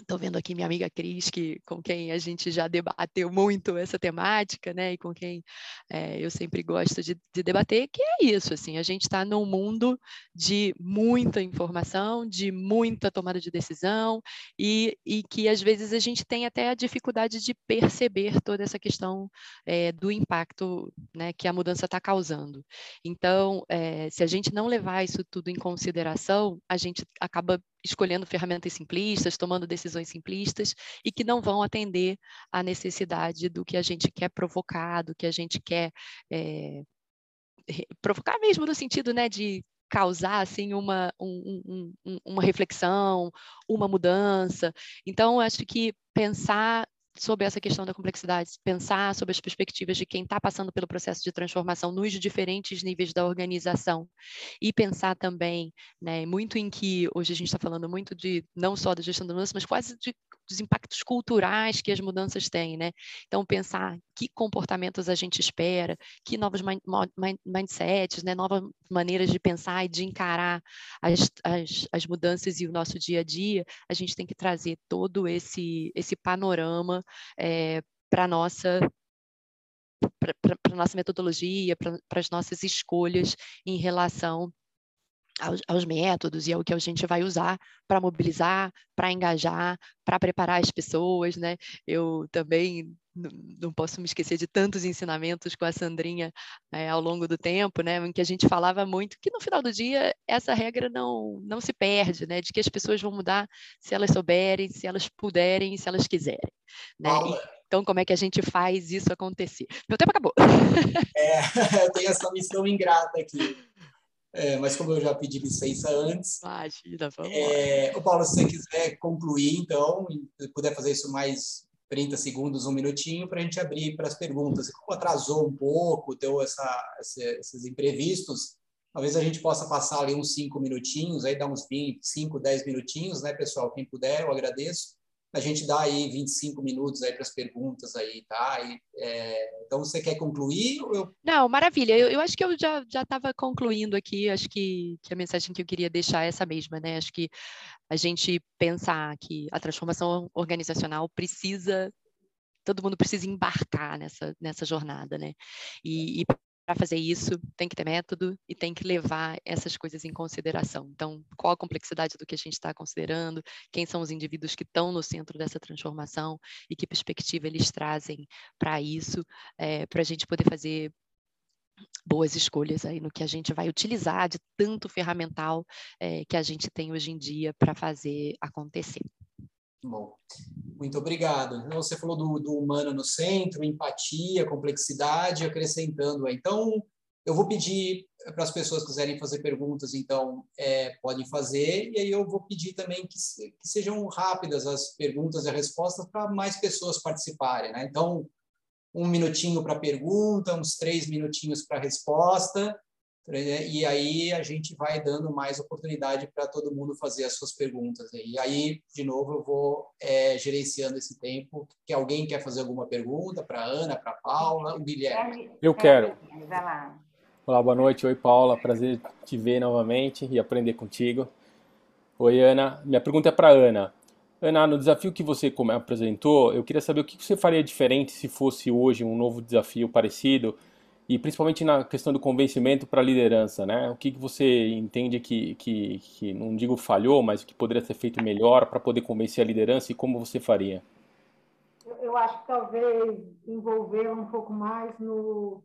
Estou vendo aqui minha amiga Cris, que, com quem a gente já debateu muito essa temática, né? E com quem é, eu sempre gosto de, de, debater, que é isso, assim, a gente está num mundo de muita informação, de muita tomada de decisão, e, e que às vezes a gente tem até a dificuldade de perceber toda essa questão é, do impacto né, que a mudança está causando. Então, é, se a gente não levar isso tudo em consideração, a gente acaba escolhendo ferramentas simplistas, tomando decisões simplistas e que não vão atender à necessidade do que a gente quer provocar, do que a gente quer é, provocar mesmo no sentido né, de causar assim uma, um, um, uma reflexão, uma mudança. Então, acho que pensar sobre essa questão da complexidade, pensar sobre as perspectivas de quem está passando pelo processo de transformação nos diferentes níveis da organização e pensar também, né, muito em que hoje a gente está falando muito de não só da gestão da mudança, mas quase de dos impactos culturais que as mudanças têm, né? Então, pensar que comportamentos a gente espera, que novos mind mindsets, né? novas maneiras de pensar e de encarar as, as, as mudanças e o nosso dia a dia, a gente tem que trazer todo esse, esse panorama é, para a nossa para nossa metodologia, para as nossas escolhas em relação aos, aos, métodos e ao que a gente vai usar para mobilizar, para engajar, para preparar as pessoas, né? Eu também não posso me esquecer de tantos ensinamentos com a Sandrinha é, ao longo do tempo, né, em que a gente falava muito que no final do dia essa regra não, não se perde, né, de que as pessoas vão mudar se elas souberem, se elas puderem, se elas quiserem. Né? Então, como é que a gente faz isso acontecer? Meu tempo acabou. É, eu tenho essa missão ingrata aqui. É, mas como eu já pedi licença antes. Imagina, vamos é, o Paulo, se você quiser concluir, então, e puder fazer isso mais 30 segundos, um minutinho, para a gente abrir para as perguntas. Como atrasou um pouco, deu essa, esses imprevistos, talvez a gente possa passar ali uns 5 minutinhos, aí dá uns 20, 5, 10 minutinhos, né, pessoal? Quem puder, eu agradeço. A gente dá aí 25 minutos aí para as perguntas aí, tá? E, é, então, você quer concluir? Eu... Não, maravilha. Eu, eu, acho que eu já estava concluindo aqui. Acho que, que a mensagem que eu queria deixar é essa mesma, né? Acho que a gente pensar que a transformação organizacional precisa todo mundo precisa embarcar nessa, nessa jornada, né? E, e para fazer isso, tem que ter método e tem que levar essas coisas em consideração. Então, qual a complexidade do que a gente está considerando, quem são os indivíduos que estão no centro dessa transformação e que perspectiva eles trazem para isso, é, eh, para a gente poder fazer boas escolhas aí no que a gente vai utilizar de tanto ferramental é, que a gente tem hoje em dia para fazer acontecer. Bom, muito obrigado. Você falou do, do humano no centro, empatia, complexidade, acrescentando. Então, eu vou pedir para as pessoas que quiserem fazer perguntas, então, é, podem fazer, e aí eu vou pedir também que, que sejam rápidas as perguntas e respostas para mais pessoas participarem. Né? Então, um minutinho para pergunta, uns três minutinhos para resposta, e aí a gente vai dando mais oportunidade para todo mundo fazer as suas perguntas. E aí, de novo, eu vou é, gerenciando esse tempo. Que alguém quer fazer alguma pergunta para a Ana, para a Paula, o Guilherme? Eu quero. Vai lá. Olá, boa noite. Oi, Paula. Prazer te ver novamente e aprender contigo. Oi, Ana. Minha pergunta é para Ana. Ana, no desafio que você apresentou, eu queria saber o que você faria diferente se fosse hoje um novo desafio parecido e principalmente na questão do convencimento para a liderança, né? O que, que você entende que, que, que, não digo falhou, mas que poderia ser feito melhor para poder convencer a liderança e como você faria? Eu acho que talvez envolver um pouco mais no,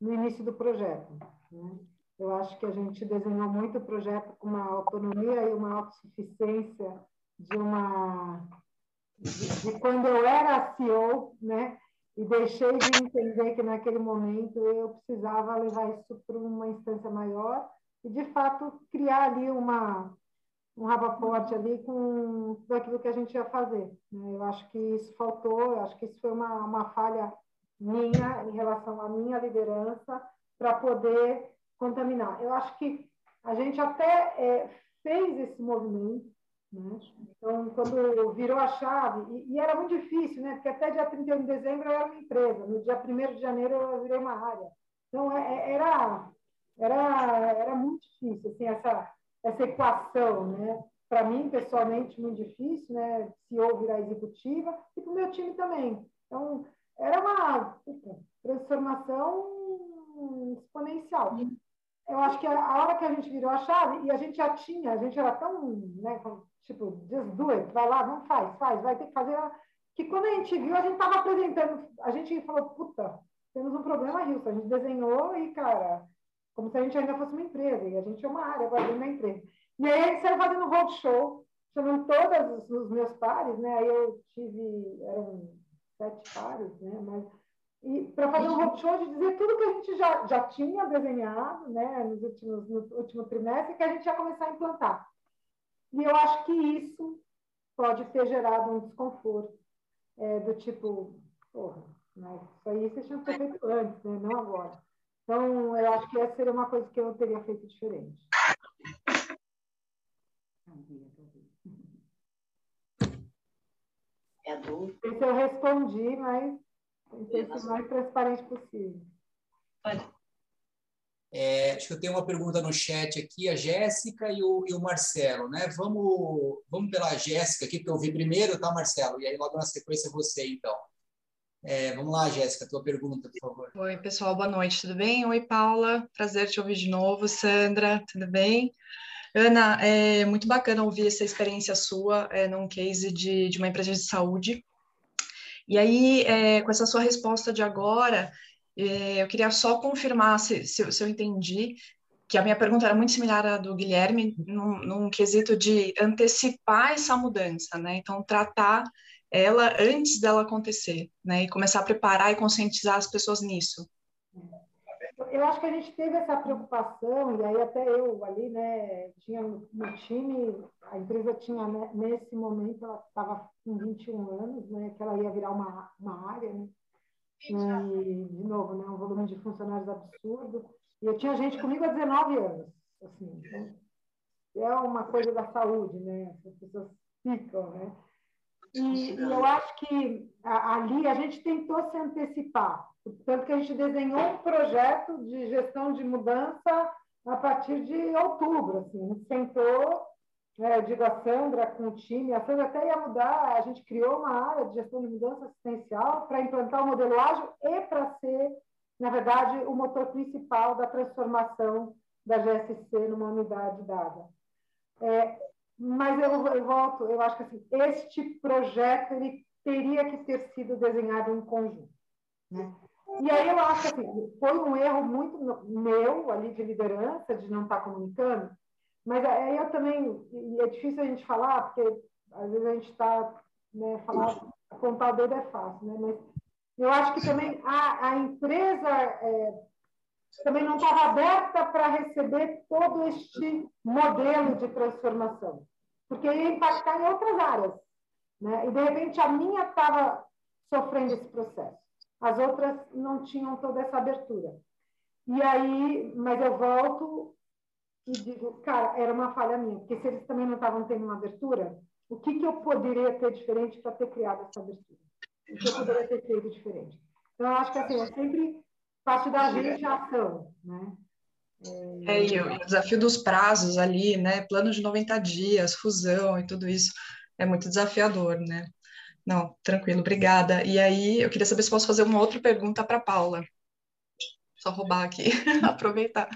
no início do projeto. Né? Eu acho que a gente desenhou muito o projeto com uma autonomia e uma autossuficiência de uma de, de quando eu era CEO, né? E deixei de entender que naquele momento eu precisava levar isso para uma instância maior e de fato criar ali uma um rabaporte ali com tudo aquilo que a gente ia fazer. Né? Eu acho que isso faltou, eu acho que isso foi uma, uma falha minha em relação à minha liderança para poder contaminar. Eu acho que a gente até é, fez esse movimento, né? Então, quando virou a chave, e, e, era muito difícil, né? porque até dia 31 de dezembro eu era uma empresa, no dia 1 de janeiro eu virei uma área. Então, é, é, era, era, era muito difícil assim, essa, essa equação. Né? Para mim, pessoalmente, muito difícil, né? se eu virar executiva, e para o meu time também. Então, era uma transformação exponencial eu acho que a hora que a gente virou a chave, e a gente já tinha, a gente era tão, né, tipo, just do it, vai lá, não faz, faz, vai ter que fazer. Que quando a gente viu, a gente estava apresentando, a gente falou, puta, temos um problema, Wilson. A gente desenhou e, cara, como se a gente ainda fosse uma empresa, e a gente é uma área agora dentro da empresa. E aí gente saiu fazendo roadshow, chamando todos os meus pares, né? Aí eu tive, eram sete pares, né? Mas e para fazer um roadshow de dizer tudo que a gente já, já tinha desenhado né, nos últimos, no último trimestre que a gente ia começar a implantar. E eu acho que isso pode ter gerado um desconforto é, do tipo, porra, mas isso aí vocês tinham que ter feito antes, né, não agora. Então, eu acho que essa seria uma coisa que eu teria feito diferente. É adulto. Esse eu respondi, mas Ser o mais transparente possível. É, acho que eu tenho uma pergunta no chat aqui, a Jéssica e o, e o Marcelo, né? Vamos, vamos pela Jéssica aqui, porque eu vi primeiro, tá, Marcelo? E aí logo na sequência você, então. É, vamos lá, Jéssica, tua pergunta, por favor. Oi, pessoal, boa noite, tudo bem? Oi, Paula, prazer te ouvir de novo. Sandra, tudo bem? Ana, é muito bacana ouvir essa experiência sua é, num case de, de uma empresa de saúde. E aí, é, com essa sua resposta de agora, é, eu queria só confirmar se, se, se, eu entendi que a minha pergunta era muito similar à do Guilherme, num, num quesito de antecipar essa mudança, né? Então, tratar ela antes dela acontecer, né? E começar a preparar e conscientizar as pessoas nisso eu acho que a gente teve essa preocupação, e aí até eu ali, né, tinha no time, a empresa tinha, né, nesse momento, ela estava com 21 anos, né, que ela ia virar uma, uma área, né, e, de novo, né, um volume de funcionários absurdo, e eu tinha gente comigo há 19 anos, assim, então, é uma coisa da saúde, né, as pessoas ficam, né, E, e eu acho que ali a gente tentou se antecipar, tanto que a gente desenhou um projeto de gestão de mudança a partir de outubro. Assim, a gente sentou, é, digo a Sandra com o time, a Sandra até ia mudar, a gente criou uma área de gestão de mudança assistencial para implantar o modelo ágil e para ser, na verdade, o motor principal da transformação da GSC numa unidade dada. É, mas eu, eu, volto, eu acho que assim, este projeto ele teria que ter sido desenhado em conjunto. Né? E aí eu acho que assim, foi um erro muito meu ali de liderança, de não estar comunicando, mas aí eu também, e é difícil a gente falar, porque às vezes a gente está, né, falar, contar o dedo é fácil, né? mas eu acho que também a, a empresa é, também não estava aberta para receber todo este modelo de transformação, porque ia impactar em outras áreas. Né? E, de repente, a minha estava sofrendo esse processo. As outras não tinham toda essa abertura. E aí, mas eu volto e digo, cara, era uma falha minha, porque se eles também não estavam tendo uma abertura, o que, que eu poderia ter diferente para ter criado essa abertura? O que eu poderia ter feito diferente? Então, eu acho que assim, é sempre parte da gente a ação, né? É, e o desafio dos prazos ali, né? Plano de 90 dias, fusão e tudo isso é muito desafiador, né? Não, tranquilo, obrigada. E aí, eu queria saber se posso fazer uma outra pergunta para Paula. Só roubar aqui, aproveitar.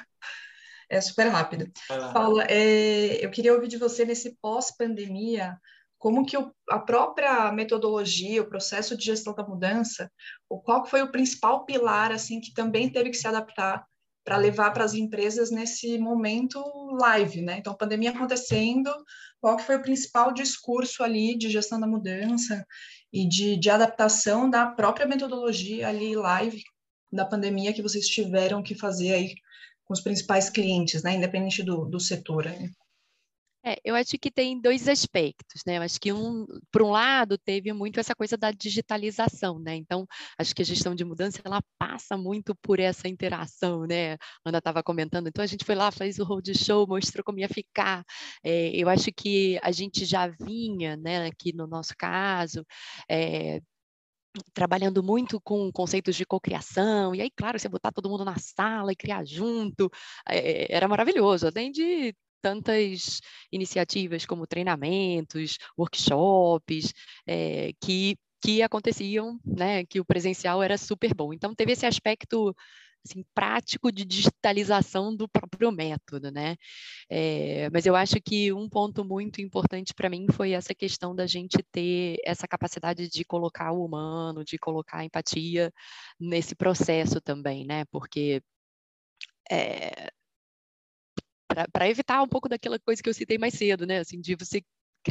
É super rápido. Paula, é, eu queria ouvir de você nesse pós-pandemia, como que o, a própria metodologia, o processo de gestão da mudança, o qual foi o principal pilar assim que também teve que se adaptar para levar para as empresas nesse momento live, né? Então, pandemia acontecendo, qual foi o principal discurso ali de gestão da mudança e de, de adaptação da própria metodologia ali live da pandemia que vocês tiveram que fazer aí com os principais clientes, né? Independente do, do setor. Né? É, eu acho que tem dois aspectos, né? Eu acho que um, por um lado, teve muito essa coisa da digitalização, né? Então, acho que a gestão de mudança ela passa muito por essa interação, né? A Ana estava comentando, então a gente foi lá, fez o roadshow, mostrou como ia ficar. É, eu acho que a gente já vinha, né? Aqui no nosso caso, é, trabalhando muito com conceitos de cocriação, e aí, claro, você botar todo mundo na sala e criar junto, é, era maravilhoso, além de tantas iniciativas como treinamentos, workshops, é, que, que aconteciam, né, que o presencial era super bom. Então, teve esse aspecto assim, prático de digitalização do próprio método, né? É, mas eu acho que um ponto muito importante para mim foi essa questão da gente ter essa capacidade de colocar o humano, de colocar a empatia nesse processo também, né? Porque é, para evitar um pouco daquela coisa que eu citei mais cedo, né? Assim, de você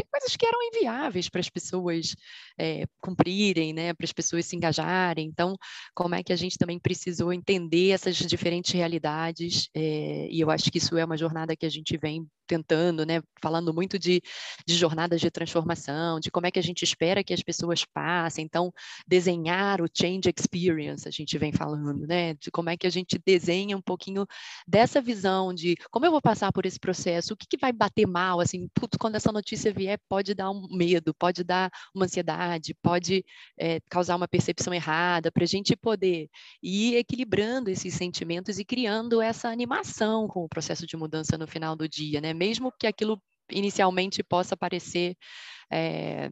coisas que eram inviáveis para as pessoas é, cumprirem, né, para as pessoas se engajarem. Então, como é que a gente também precisou entender essas diferentes realidades? É, e eu acho que isso é uma jornada que a gente vem tentando, né, falando muito de, de jornadas de transformação, de como é que a gente espera que as pessoas passem. Então, desenhar o change experience, a gente vem falando, né, de como é que a gente desenha um pouquinho dessa visão de como eu vou passar por esse processo, o que, que vai bater mal, assim, putz, quando essa notícia vier, pode dar um medo, pode dar uma ansiedade, pode é, causar uma percepção errada, para a gente poder ir equilibrando esses sentimentos e criando essa animação com o processo de mudança no final do dia, né? Mesmo que aquilo inicialmente possa parecer é,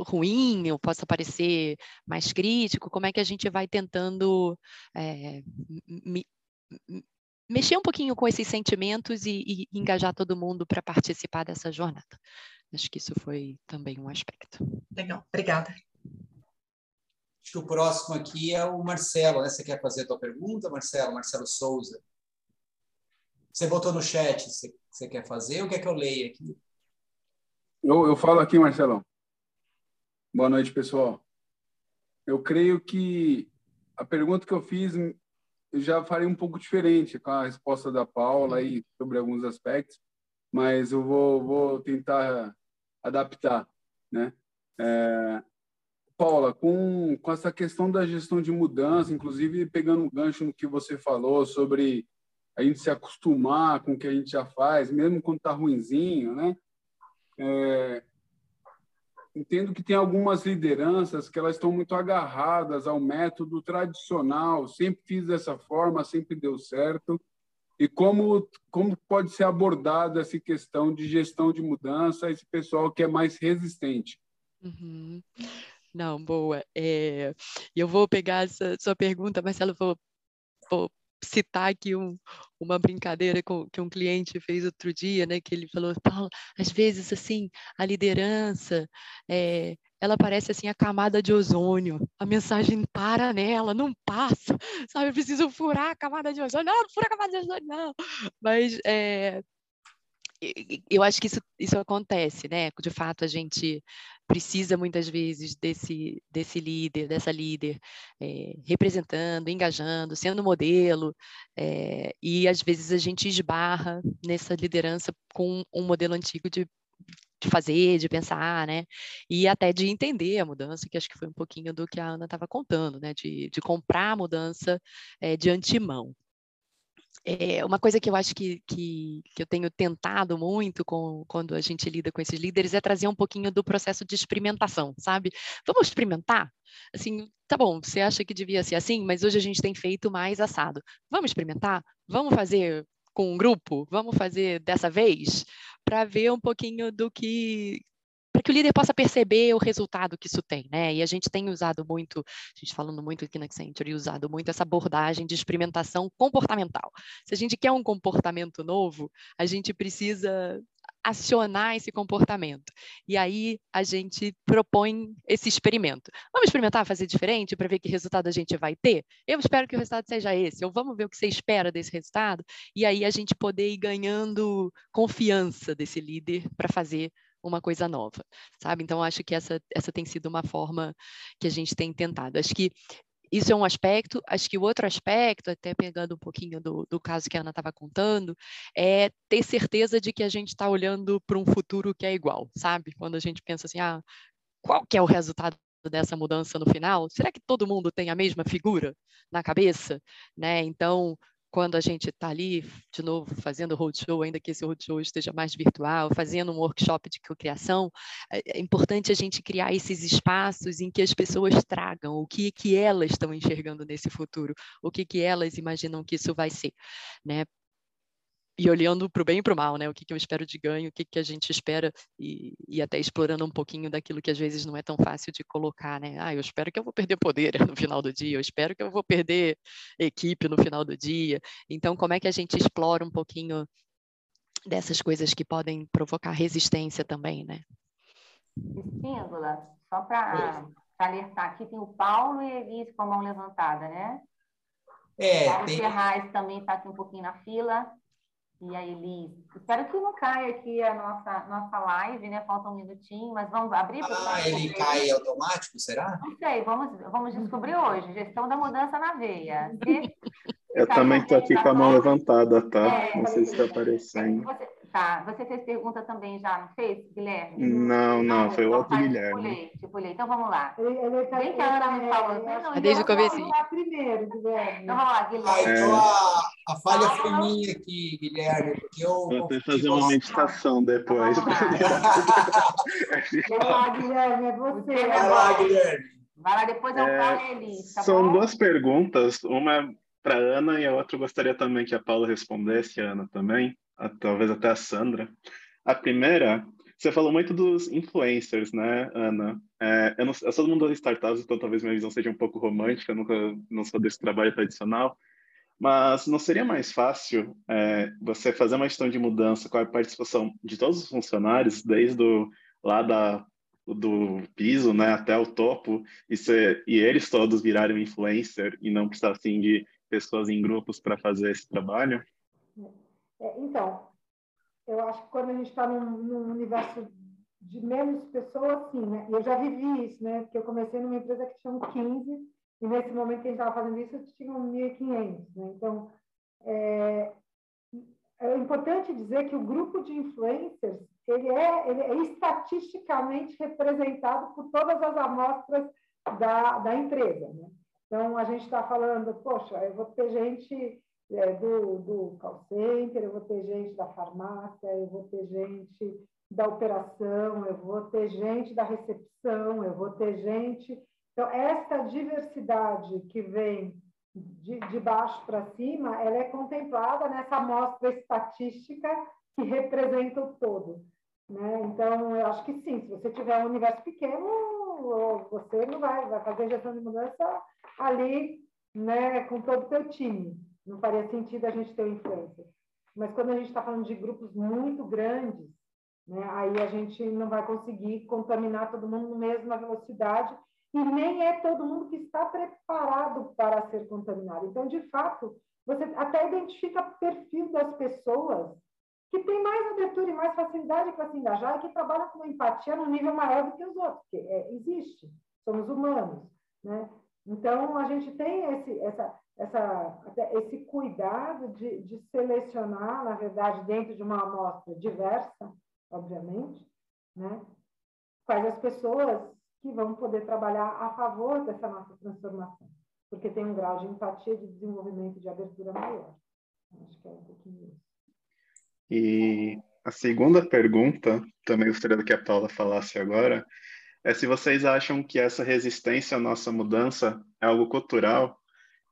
ruim ou possa parecer mais crítico, como é que a gente vai tentando é, mexer um pouquinho com esses sentimentos e, e engajar todo mundo para participar dessa jornada. Acho que isso foi também um aspecto. Legal, obrigada. Acho que o próximo aqui é o Marcelo, né? Você quer fazer a tua pergunta, Marcelo? Marcelo Souza. Você botou no chat, você, você quer fazer ou quer que eu leia aqui? Eu, eu falo aqui, Marcelão. Boa noite, pessoal. Eu creio que a pergunta que eu fiz já farei um pouco diferente com a resposta da Paula aí sobre alguns aspectos, mas eu vou, vou tentar adaptar, né? É, Paula, com, com essa questão da gestão de mudança, inclusive pegando um gancho no que você falou sobre a gente se acostumar com o que a gente já faz, mesmo quando está ruinzinho, né? É, entendo que tem algumas lideranças que elas estão muito agarradas ao método tradicional, sempre fiz dessa forma, sempre deu certo. E como, como pode ser abordada essa questão de gestão de mudança, esse pessoal que é mais resistente? Uhum. Não, boa. É, eu vou pegar essa sua pergunta, Marcelo, vou, vou citar aqui um, uma brincadeira com, que um cliente fez outro dia, né? Que ele falou, Paulo, às vezes assim a liderança é, ela parece assim a camada de ozônio. A mensagem para nela, não passa, sabe? Eu preciso furar a camada de ozônio. Não, não fura a camada de ozônio, não. Mas é, eu acho que isso, isso acontece, né? De fato, a gente precisa muitas vezes desse, desse líder, dessa líder, é, representando, engajando, sendo modelo, é, e às vezes a gente esbarra nessa liderança com um modelo antigo de, de fazer, de pensar, né? E até de entender a mudança, que acho que foi um pouquinho do que a Ana estava contando, né? De, de comprar a mudança é, de antemão. É uma coisa que eu acho que, que, que, eu tenho tentado muito com, quando a gente lida com esses líderes é trazer um pouquinho do processo de experimentação, sabe? Vamos experimentar? Assim, tá bom, você acha que devia ser assim, mas hoje a gente tem feito mais assado. Vamos experimentar? Vamos fazer com um grupo? Vamos fazer dessa vez? Para ver um pouquinho do que, que o líder possa perceber o resultado que isso tem, né? E a gente tem usado muito, a gente falando muito aqui na Accenture, usado muito essa abordagem de experimentação comportamental. Se a gente quer um comportamento novo, a gente precisa acionar esse comportamento. E aí a gente propõe esse experimento. Vamos experimentar fazer diferente para ver que resultado a gente vai ter? Eu espero que o resultado seja esse. Ou vamos ver o que você espera desse resultado? E aí a gente poder ir ganhando confiança desse líder para fazer uma coisa nova, sabe? Então, acho que essa, essa tem sido uma forma que a gente tem tentado. Acho que isso é um aspecto. Acho que o outro aspecto, até pegando um pouquinho do, do caso que a Ana estava contando, é ter certeza de que a gente está olhando para um futuro que é igual, sabe? Quando a gente pensa assim, ah, qual que é o resultado dessa mudança no final? Será que todo mundo tem a mesma figura na cabeça? Né? Então, quando a gente está ali, de novo, fazendo roadshow, ainda que esse roadshow esteja mais virtual, fazendo um workshop de criação, é, é importante a gente criar esses espaços em que as pessoas tragam o que, que elas estão enxergando nesse futuro, o que, que elas imaginam que isso vai ser, né? E olhando para o bem e para o mal, né? O que, que eu espero de ganho, o que, que a gente espera, e, e, até explorando um pouquinho daquilo que às vezes não é tão fácil de colocar, né? Ah, eu espero que eu vou perder poder no final do dia, eu espero que eu vou perder equipe no final do dia. Então, como é que a gente explora um pouquinho dessas coisas que podem provocar resistência também, né? Espíndola, só para alertar aqui, tem o Paulo e a Elise com a mão levantada, né? É, Paulo tem... Ferraz também está aqui um pouquinho na fila. E a Elis. Espero que não caia aqui a nossa, nossa live, né? Falta um minutinho, mas vamos abrir para Ah, ele cai automático, será? Não sei, vamos, vamos descobrir hoje. Gestão da mudança na veia. Se, Eu também estou aqui com a mão levantada, tá? É, não sei se está aparecendo. Você, Tá. Você fez pergunta também já, não fez, Guilherme? Não, não, não foi o outro Guilherme. Pulei, te pulei. Então vamos lá. Ele, ele tá, Bem que a Ana me falou. É, desde o começo. primeiro, Guilherme. Então vamos lá, Guilherme. Ah, então a, a falha foi minha aqui, Guilherme, porque eu... Vou até fazer uma meditação depois. Vamos lá, Guilherme, é você. Vai lá, Guilherme. Vai lá, depois eu é, falo. Tá são bom? duas perguntas, uma para Ana e a outra eu gostaria também que a Paula respondesse, a Ana também, a, talvez até a Sandra. A primeira, você falou muito dos influencers, né, Ana? É, eu, não, eu sou do mundo das startups, então talvez minha visão seja um pouco romântica, eu nunca não sou desse trabalho tradicional, mas não seria mais fácil é, você fazer uma gestão de mudança com a participação de todos os funcionários, desde o, lá da, do piso né, até o topo, e, ser, e eles todos virarem influencer e não precisar assim, de pessoas em grupos para fazer esse trabalho? É, então, eu acho que quando a gente está num, num, universo de menos pessoas, sim, né? E eu já vivi isso, né? Porque eu comecei numa empresa que tinha 15 e nesse momento que a gente estava fazendo isso, tinha 1.500, né? Então, é, é importante dizer que o grupo de influencers ele é, ele é estatisticamente representado por todas as amostras da, da empresa. Né? Então, a gente está falando, poxa, eu vou ter gente é, do, do call center, eu vou ter gente da farmácia, eu vou ter gente da operação, eu vou ter gente da recepção, eu vou ter gente. Então, essa diversidade que vem de, de baixo para cima, ela é contemplada nessa amostra estatística que representa o todo. Né? Então, eu acho que sim, se você tiver um universo pequeno, você não vai, vai fazer gestão de mudança ali né, com todo o seu time. Não faria sentido a gente ter influência. Mas quando a gente está falando de grupos muito grandes, né, aí a gente não vai conseguir contaminar todo mundo na mesma velocidade e nem é todo mundo que está preparado para ser contaminado. Então, de fato, você até identifica perfil das pessoas que tem mais abertura e mais facilidade para se engajar e que trabalham com empatia num nível maior do que os outros, porque é, existe, somos humanos, né? Então, a gente tem esse, essa, essa, esse cuidado de, de selecionar, na verdade, dentro de uma amostra diversa, obviamente, né? quais as pessoas que vão poder trabalhar a favor dessa nossa transformação, porque tem um grau de empatia, de desenvolvimento, de abertura maior. Acho que é um pouquinho isso. E a segunda pergunta, também gostaria que a Paula falasse agora, é se vocês acham que essa resistência à nossa mudança é algo cultural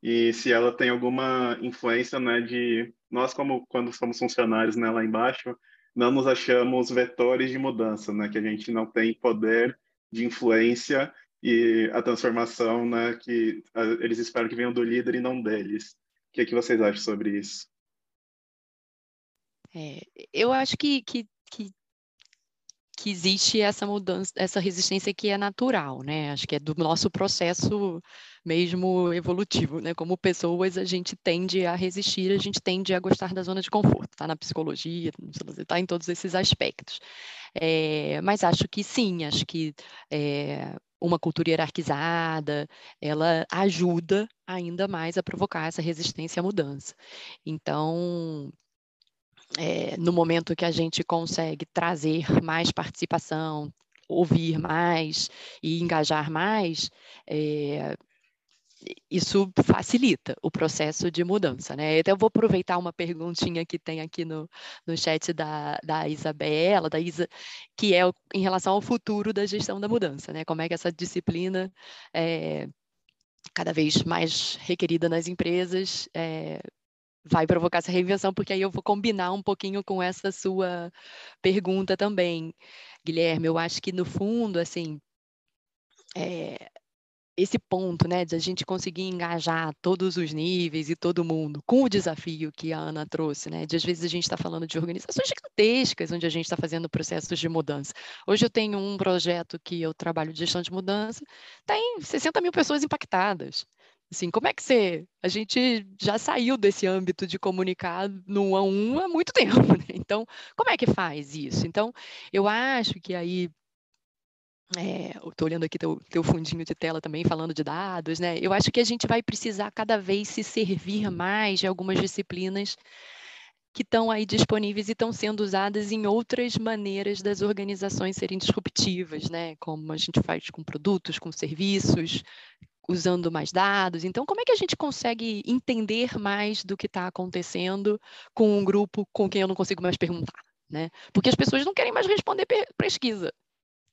e se ela tem alguma influência, né, de nós como quando somos funcionários, né, lá embaixo, não nos achamos vetores de mudança, né, que a gente não tem poder de influência e a transformação, né, que eles esperam que venham do líder e não deles. O que, é que vocês acham sobre isso? É, eu acho que, que, que, que, existe essa mudança, essa resistência que é natural, né? Acho que é do nosso processo mesmo evolutivo, né? Como pessoas, a gente tende a resistir, a gente tende a gostar da zona de conforto, tá na psicologia, tá em todos esses aspectos. É, mas acho que sim, acho que é, uma cultura hierarquizada, ela ajuda ainda mais a provocar essa resistência à mudança. Então, é, no momento que a gente consegue trazer mais participação, ouvir mais e engajar mais, é, isso facilita o processo de mudança, né? Então, eu vou aproveitar uma perguntinha que tem aqui no, no chat da, da Isabela, da Isa, que é em relação ao futuro da gestão da mudança, né? Como é que essa disciplina é cada vez mais requerida nas empresas é, vai provocar essa reinvenção, porque aí eu vou combinar um pouquinho com essa sua pergunta também, Guilherme. Eu acho que no fundo, assim, é, esse ponto, né, de a gente conseguir engajar todos os níveis e todo mundo com o desafio que a Ana trouxe, né, de às vezes a gente está falando de organizações gigantescas onde a gente está fazendo processos de mudança. Hoje eu tenho um projeto que eu trabalho de gestão de mudança, tem 60 mil pessoas impactadas. Assim, como é que você. A gente já saiu desse âmbito de comunicar no um a um há muito tempo, né? Então, como é que faz isso? Então, eu acho que aí. É, estou olhando aqui teu, teu fundinho de tela também, falando de dados, né? Eu acho que a gente vai precisar cada vez se servir mais de algumas disciplinas que estão aí disponíveis e estão sendo usadas em outras maneiras das organizações serem disruptivas, né? Como a gente faz com produtos, com serviços, usando mais dados. Então, como é que a gente consegue entender mais do que está acontecendo com um grupo com quem eu não consigo mais perguntar? Né? Porque as pessoas não querem mais responder pesquisa.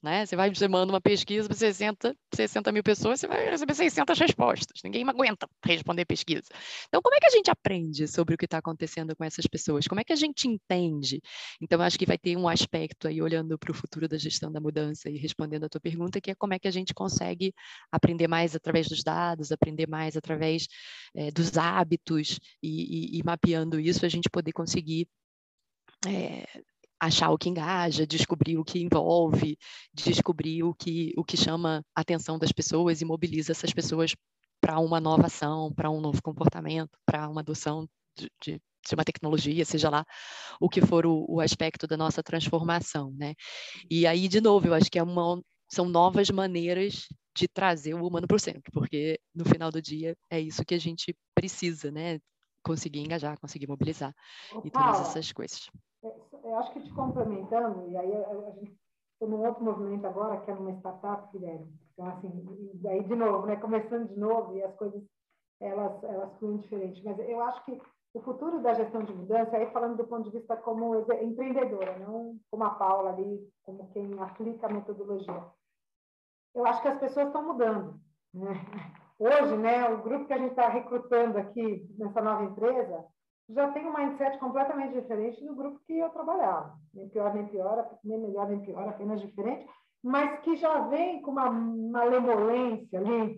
Né? Você vai, você manda uma pesquisa para 60, 60 mil pessoas, você vai receber 600 respostas. Ninguém aguenta responder pesquisa. Então, como é que a gente aprende sobre o que está acontecendo com essas pessoas? Como é que a gente entende? Então, acho que vai ter um aspecto aí, olhando para o futuro da gestão da mudança e respondendo a tua pergunta, que é como é que a gente consegue aprender mais através dos dados, aprender mais através é, dos hábitos e, e, e mapeando isso, a gente poder conseguir é, achar o que engaja, descobrir o que envolve, descobrir o que, o que chama a atenção das pessoas e mobiliza essas pessoas para uma nova ação, para um novo comportamento, para uma adoção de, de, de, uma tecnologia, seja lá o que for o, o, aspecto da nossa transformação, né? E aí, de novo, eu acho que é uma, são novas maneiras de trazer o humano para o centro, porque no final do dia é isso que a gente precisa, né? Conseguir engajar, conseguir mobilizar e todas essas coisas eu acho que te complementando, e aí a, gente está num outro movimento agora, que é numa startup, Guilherme. Então, assim, daí de novo, né? Começando de novo e as coisas, elas, elas fluem diferente. Mas eu acho que o futuro da gestão de mudança, aí falando do ponto de vista como empreendedora, não como a Paula ali, como quem aplica a metodologia. Eu acho que as pessoas estão mudando. Né? Hoje, né, o grupo que a gente está recrutando aqui nessa nova empresa já tem um mindset completamente diferente do grupo que eu trabalhava. Nem pior, nem pior, nem melhor, nem pior, apenas diferente, mas que já vem com uma malemolência ali,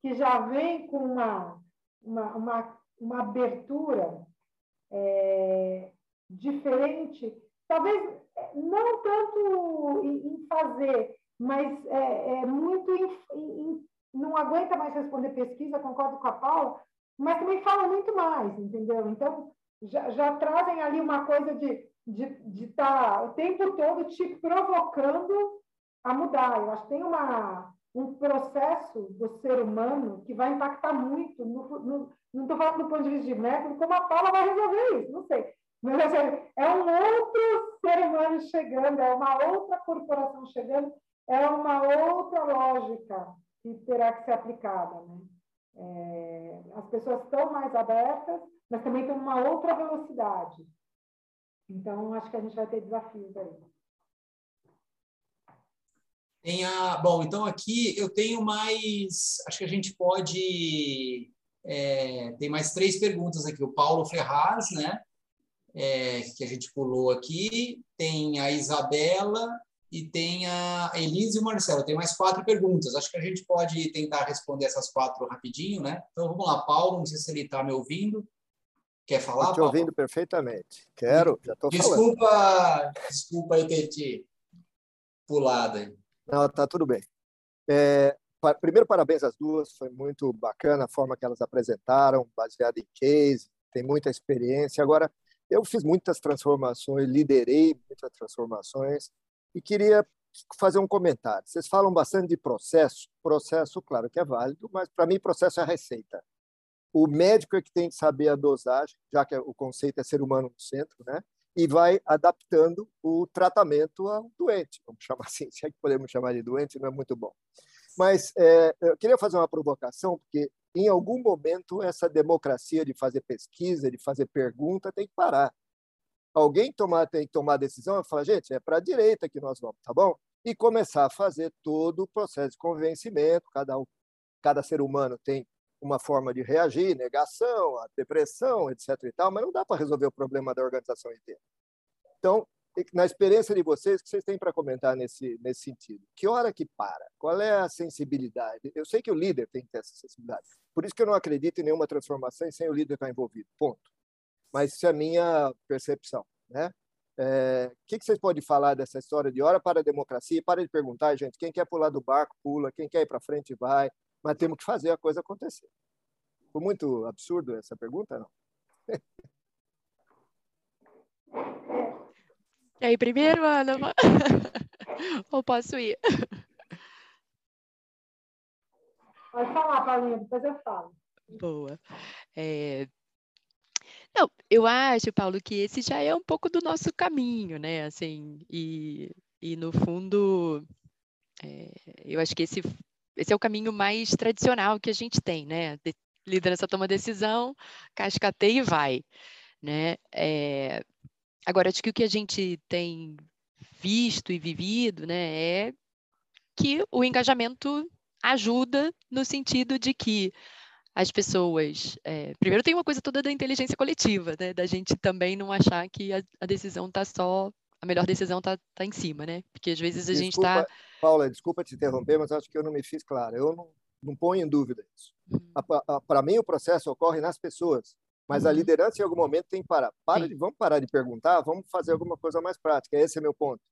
que já vem com uma, uma, uma, uma abertura é, diferente, talvez não tanto em, em fazer, mas é, é muito em, em, não aguenta mais responder pesquisa, concordo com a Paula, mas também fala muito mais, entendeu? Então, já, já trazem ali uma coisa de estar de, de tá o tempo todo te provocando a mudar. Eu acho que tem uma, um processo do ser humano que vai impactar muito. No, no, não estou falando do ponto de vista de método, como a Paula vai resolver isso, não sei. Mas assim, é um outro ser humano chegando, é uma outra corporação chegando, é uma outra lógica que terá que ser aplicada. Né? É, as pessoas estão mais abertas, mas também estão uma outra velocidade. Então, acho que a gente vai ter desafios aí. Tem a, bom, então aqui eu tenho mais, acho que a gente pode, é, tem mais três perguntas aqui. O Paulo Ferraz, né, é, que a gente pulou aqui, tem a Isabela e tem a Elise e o Marcelo. Tem mais quatro perguntas. Acho que a gente pode tentar responder essas quatro rapidinho, né? Então vamos lá, Paulo, não sei se ele está me ouvindo. Quer falar? Estou ouvindo perfeitamente. Quero, já estou falando. Desculpa, desculpa aí ter te pulado aí. Não, tá tudo bem. É, primeiro, parabéns às duas. Foi muito bacana a forma que elas apresentaram, baseada em case, tem muita experiência. Agora, eu fiz muitas transformações, liderei muitas transformações e queria fazer um comentário. Vocês falam bastante de processo. Processo, claro que é válido, mas para mim, processo é receita. O médico é que tem que saber a dosagem, já que o conceito é ser humano no centro, né? E vai adaptando o tratamento ao doente, vamos chamar assim, se é que podemos chamar de doente, não é muito bom. Mas é, eu queria fazer uma provocação, porque em algum momento essa democracia de fazer pesquisa, de fazer pergunta, tem que parar alguém tomar, tem que tomar a decisão e falar, gente, é para a direita que nós vamos, tá bom? E começar a fazer todo o processo de convencimento, cada, um, cada ser humano tem uma forma de reagir, negação, a depressão, etc. e tal, mas não dá para resolver o problema da organização inteira. Então, na experiência de vocês, o que vocês têm para comentar nesse, nesse sentido? Que hora que para? Qual é a sensibilidade? Eu sei que o líder tem que ter essa sensibilidade. Por isso que eu não acredito em nenhuma transformação sem o líder estar envolvido. Ponto mas isso é a minha percepção. Né? É, o que, que vocês podem falar dessa história de hora para a democracia? Para de perguntar, gente, quem quer pular do barco, pula, quem quer ir para frente, vai, mas temos que fazer a coisa acontecer. Foi muito absurdo essa pergunta, não? E aí, primeiro, Ana? Ou posso ir? Pode falar, Paulinha, depois eu falo. Boa. É, não, eu acho, Paulo, que esse já é um pouco do nosso caminho, né? Assim, e, e no fundo, é, eu acho que esse, esse é o caminho mais tradicional que a gente tem, né? De, liderança toma decisão, cascateia e vai, né? É, agora, acho que o que a gente tem visto e vivido, né, é que o engajamento ajuda no sentido de que as pessoas. É, primeiro tem uma coisa toda da inteligência coletiva, né? Da gente também não achar que a, a decisão está só. A melhor decisão está tá em cima, né? Porque às vezes a desculpa, gente está. Paula, desculpa te interromper, mas acho que eu não me fiz claro. Eu não, não ponho em dúvida isso. Uhum. Para mim, o processo ocorre nas pessoas, mas uhum. a liderança, em algum momento, tem que parar. Para de, vamos parar de perguntar, vamos fazer alguma coisa mais prática. Esse é meu ponto.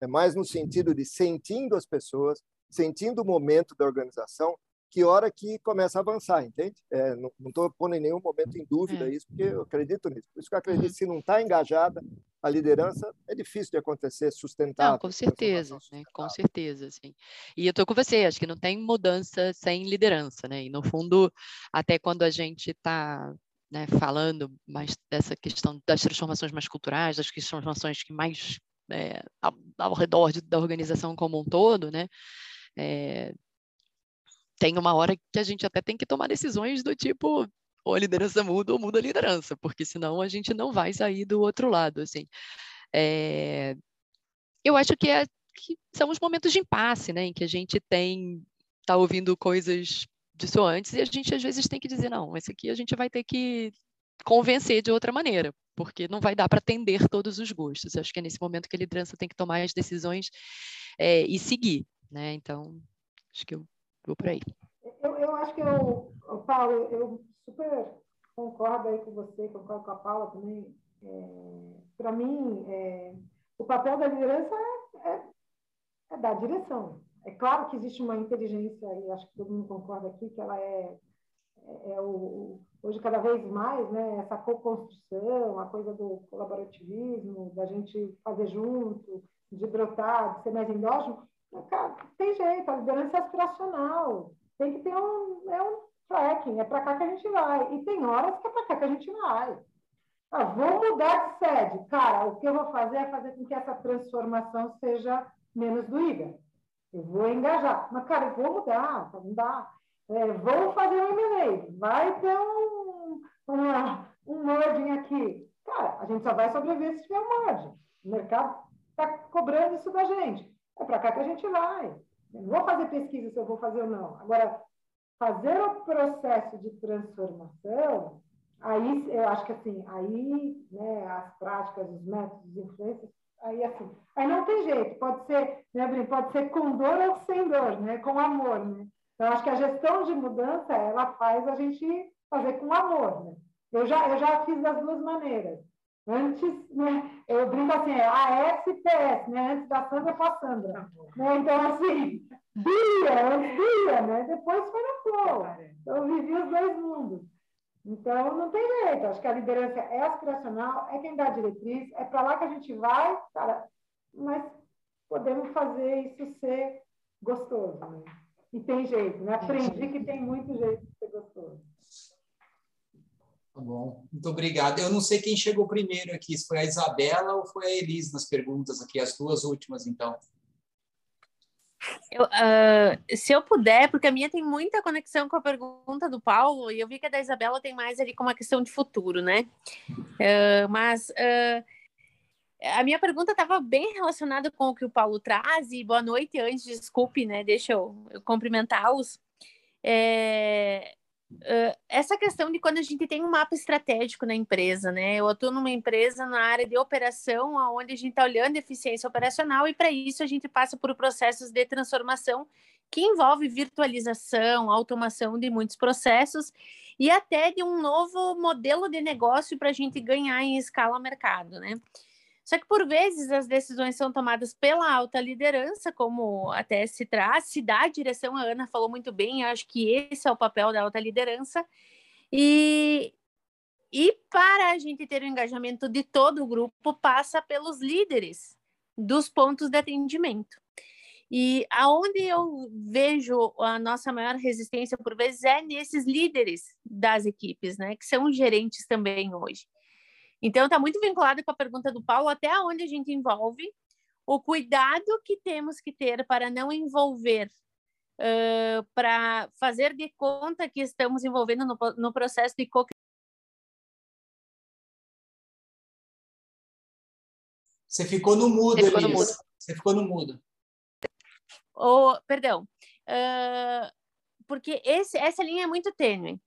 É mais no sentido de sentindo as pessoas, sentindo o momento da organização que hora que começa a avançar, entende? É, não estou pondo em nenhum momento em dúvida é. isso, porque eu acredito nisso. Por isso que eu acredito que se não está engajada a liderança, é difícil de acontecer sustentável. Não, com certeza, né? com certeza, sim. E eu estou com você, acho que não tem mudança sem liderança, né? E no fundo, até quando a gente está né, falando mais dessa questão das transformações mais culturais, das transformações que mais é, ao, ao, redor de, da organização como um todo, né? É, tem uma hora que a gente até tem que tomar decisões do tipo ou a liderança muda ou muda a liderança, porque senão a gente não vai sair do outro lado, assim. É... Eu acho que, é, que são os momentos de impasse, né, em que a gente tem tá ouvindo coisas dissonantes e a gente às vezes tem que dizer não, esse aqui a gente vai ter que convencer de outra maneira, porque não vai dar para atender todos os gostos. Acho que é nesse momento que a liderança tem que tomar as decisões é, e seguir, né? Então, acho que eu vou por aí. Eu, eu acho que eu, Paulo, eu super concordo aí com você, concordo com a Paula também. É, para mim, é, o papel da liderança é, é, é, dar direção. É claro que existe uma inteligência, e acho que todo mundo concorda aqui, que ela é, é, é o, hoje cada vez mais, né, essa co-construção, a coisa do colaborativismo, da gente fazer junto, de brotar, de ser mais endógeno, cara, tem jeito, a liderança é aspiracional, tem que ter um, é um tracking, é para cá que a gente vai, e tem horas que é para cá que a gente vai. Ah, vou mudar de sede. Cara, o que eu vou fazer é fazer com que essa transformação seja menos doída. Eu vou engajar. Mas, cara, eu vou mudar, não dá. É, vou fazer um M&A. Vai ter um, uma, um merging aqui. Cara, a gente só vai sobreviver se tiver um merging. O mercado está cobrando isso da gente. É para cá que a gente vai. Eu vou fazer pesquisa se eu vou fazer ou não. Agora, fazer o processo de transformação, aí eu acho que assim, aí né, as práticas, os métodos, as influências, aí assim, aí não tem jeito, pode ser, né, pode ser com dor ou sem dor, né, com amor, né? Então, acho que a gestão de mudança, ela faz a gente fazer com amor. Né? Eu, já, eu já fiz das duas maneiras. Antes, né, eu brinco assim, é ASPS, né, antes da Sandra para a Sandra. Tá né? Então, assim, dia, dia, né? depois foi no flow. Então, eu vivi os dois mundos. Então, não tem jeito. Acho que a liderança é aspiracional, é quem dá a diretriz, é para lá que a gente vai, cara, mas podemos fazer isso ser gostoso. Né? E tem jeito, né? Aprendi que tem muito jeito de ser gostoso. Tá bom, muito obrigado. Eu não sei quem chegou primeiro aqui, se foi a Isabela ou foi a Elise nas perguntas aqui, as duas últimas, então. Eu, uh, se eu puder, porque a minha tem muita conexão com a pergunta do Paulo, e eu vi que a da Isabela tem mais ali com uma questão de futuro, né? Uh, mas uh, a minha pergunta estava bem relacionada com o que o Paulo traz, e boa noite antes, desculpe, né? Deixa eu, eu cumprimentá-los. É, uh, essa questão de quando a gente tem um mapa estratégico na empresa, né? Eu atuo numa empresa na área de operação, onde a gente está olhando eficiência operacional, e para isso a gente passa por processos de transformação que envolve virtualização, automação de muitos processos e até de um novo modelo de negócio para a gente ganhar em escala mercado, né? Só que, por vezes, as decisões são tomadas pela alta liderança, como até se traz, se dá a direção, a Ana falou muito bem, acho que esse é o papel da alta liderança. E, e para a gente ter o engajamento de todo o grupo, passa pelos líderes dos pontos de atendimento. E aonde eu vejo a nossa maior resistência, por vezes, é nesses líderes das equipes, né, que são gerentes também hoje. Então, está muito vinculado com a pergunta do Paulo, até onde a gente envolve, o cuidado que temos que ter para não envolver, uh, para fazer de conta que estamos envolvendo no, no processo de co Você ficou no mudo, Você ficou no mudo. Você ficou no mudo. Oh, perdão. Uh, porque esse, essa linha é muito tênue.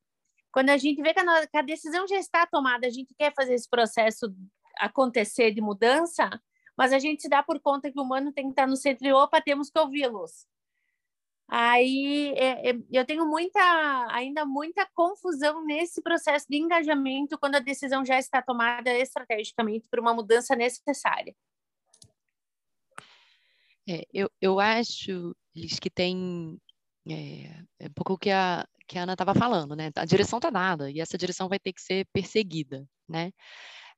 Quando a gente vê que a, que a decisão já está tomada, a gente quer fazer esse processo acontecer de mudança, mas a gente se dá por conta que o humano tem que estar no centro e, opa, temos que ouvi-los. Aí é, é, eu tenho muita, ainda muita confusão nesse processo de engajamento quando a decisão já está tomada estrategicamente por uma mudança necessária. É, eu, eu acho, Liz, que tem é, é um pouco o que a, que a Ana estava falando, né? A direção está dada e essa direção vai ter que ser perseguida, né?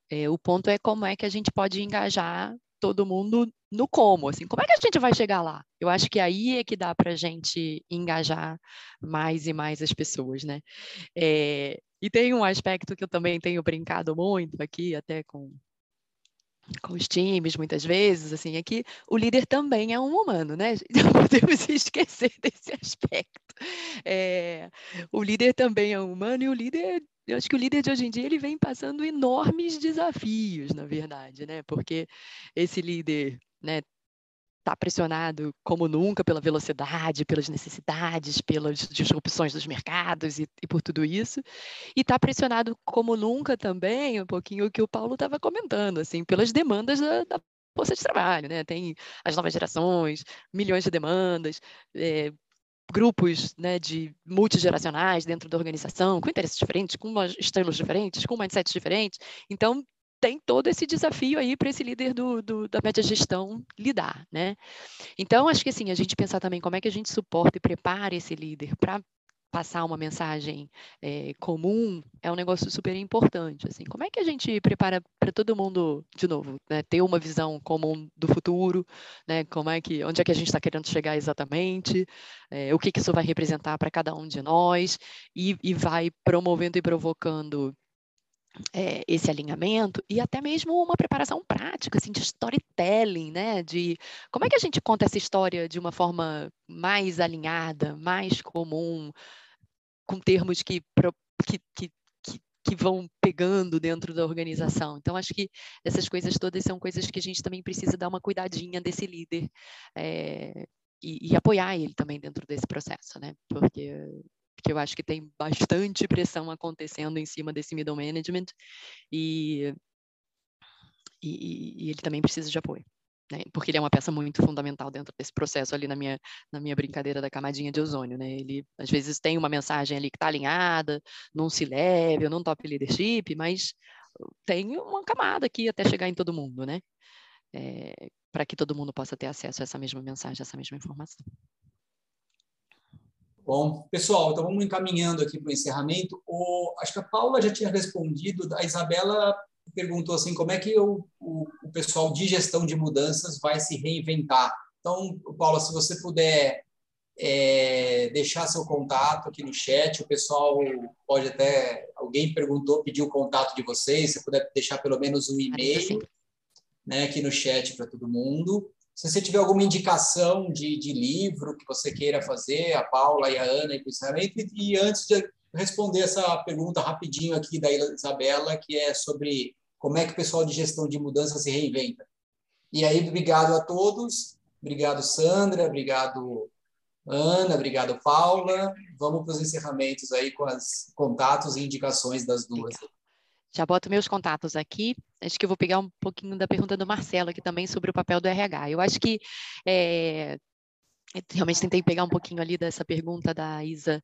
É, o ponto é como é que a gente pode engajar todo mundo no como, assim, como é que a gente vai chegar lá? Eu acho que aí é que dá para a gente engajar mais e mais as pessoas, né? É, e tem um aspecto que eu também tenho brincado muito aqui, até com com os times, muitas vezes, assim, é que o líder também é um humano, né? Não podemos esquecer desse aspecto. É, o líder também é um humano e o líder eu acho que o líder de hoje em dia ele vem passando enormes desafios, na verdade, né? Porque esse líder, né, está pressionado como nunca pela velocidade, pelas necessidades, pelas disrupções dos mercados e, e por tudo isso, e está pressionado como nunca também, um pouquinho o que o Paulo estava comentando, assim, pelas demandas da, da força de trabalho, né? Tem as novas gerações, milhões de demandas, é, grupos né, de multigeracionais dentro da organização, com interesses diferentes, com estilos diferentes, com mindsets diferentes. Então, tem todo esse desafio aí para esse líder do, do, da média gestão lidar, né? Então, acho que assim, a gente pensar também como é que a gente suporta e prepara esse líder para passar uma mensagem é, comum é um negócio super importante. Assim, como é que a gente prepara para todo mundo, de novo, né, ter uma visão comum do futuro, né, como é que, onde é que a gente está querendo chegar exatamente, é, o que, que isso vai representar para cada um de nós e, e vai promovendo e provocando é, esse alinhamento e até mesmo uma preparação prática, assim, de storytelling, né? De como é que a gente conta essa história de uma forma mais alinhada, mais comum, com termos que, que, que, que vão pegando dentro da organização. Então, acho que essas coisas todas são coisas que a gente também precisa dar uma cuidadinha desse líder é, e, e, apoiar ele também dentro desse processo, né? Porque porque eu acho que tem bastante pressão acontecendo em cima desse middle management e, e, e ele também precisa de apoio. Né? Porque ele é uma peça muito fundamental dentro desse processo ali na minha, na minha brincadeira da camadinha de ozônio, né? Ele, às vezes, tem uma mensagem ali que está alinhada, num C-level, num top leadership, mas tem uma camada aqui até chegar em todo mundo, né? É, para que todo mundo possa ter acesso a essa mesma mensagem, a essa mesma informação. Bom, pessoal, então vamos encaminhando aqui para o encerramento. O, acho que a Paula já tinha respondido, a Isabela perguntou assim, como é que o, o, o pessoal de gestão de mudanças vai se reinventar? Então, Paula, se você puder é, deixar seu contato aqui no chat, o pessoal pode até, alguém perguntou, pediu o contato de vocês, se puder deixar pelo menos um e-mail né, aqui no chat para todo mundo. Se você tiver alguma indicação de, de livro que você queira fazer, a Paula e a Ana, e, e antes de responder essa pergunta rapidinho aqui da Isabela, que é sobre como é que o pessoal de gestão de mudança se reinventa. E aí, obrigado a todos, obrigado Sandra, obrigado Ana, obrigado Paula. Vamos para os encerramentos aí com os contatos e indicações das duas. Já boto meus contatos aqui. Acho que eu vou pegar um pouquinho da pergunta do Marcelo aqui também sobre o papel do RH. Eu acho que é, realmente tentei pegar um pouquinho ali dessa pergunta da Isa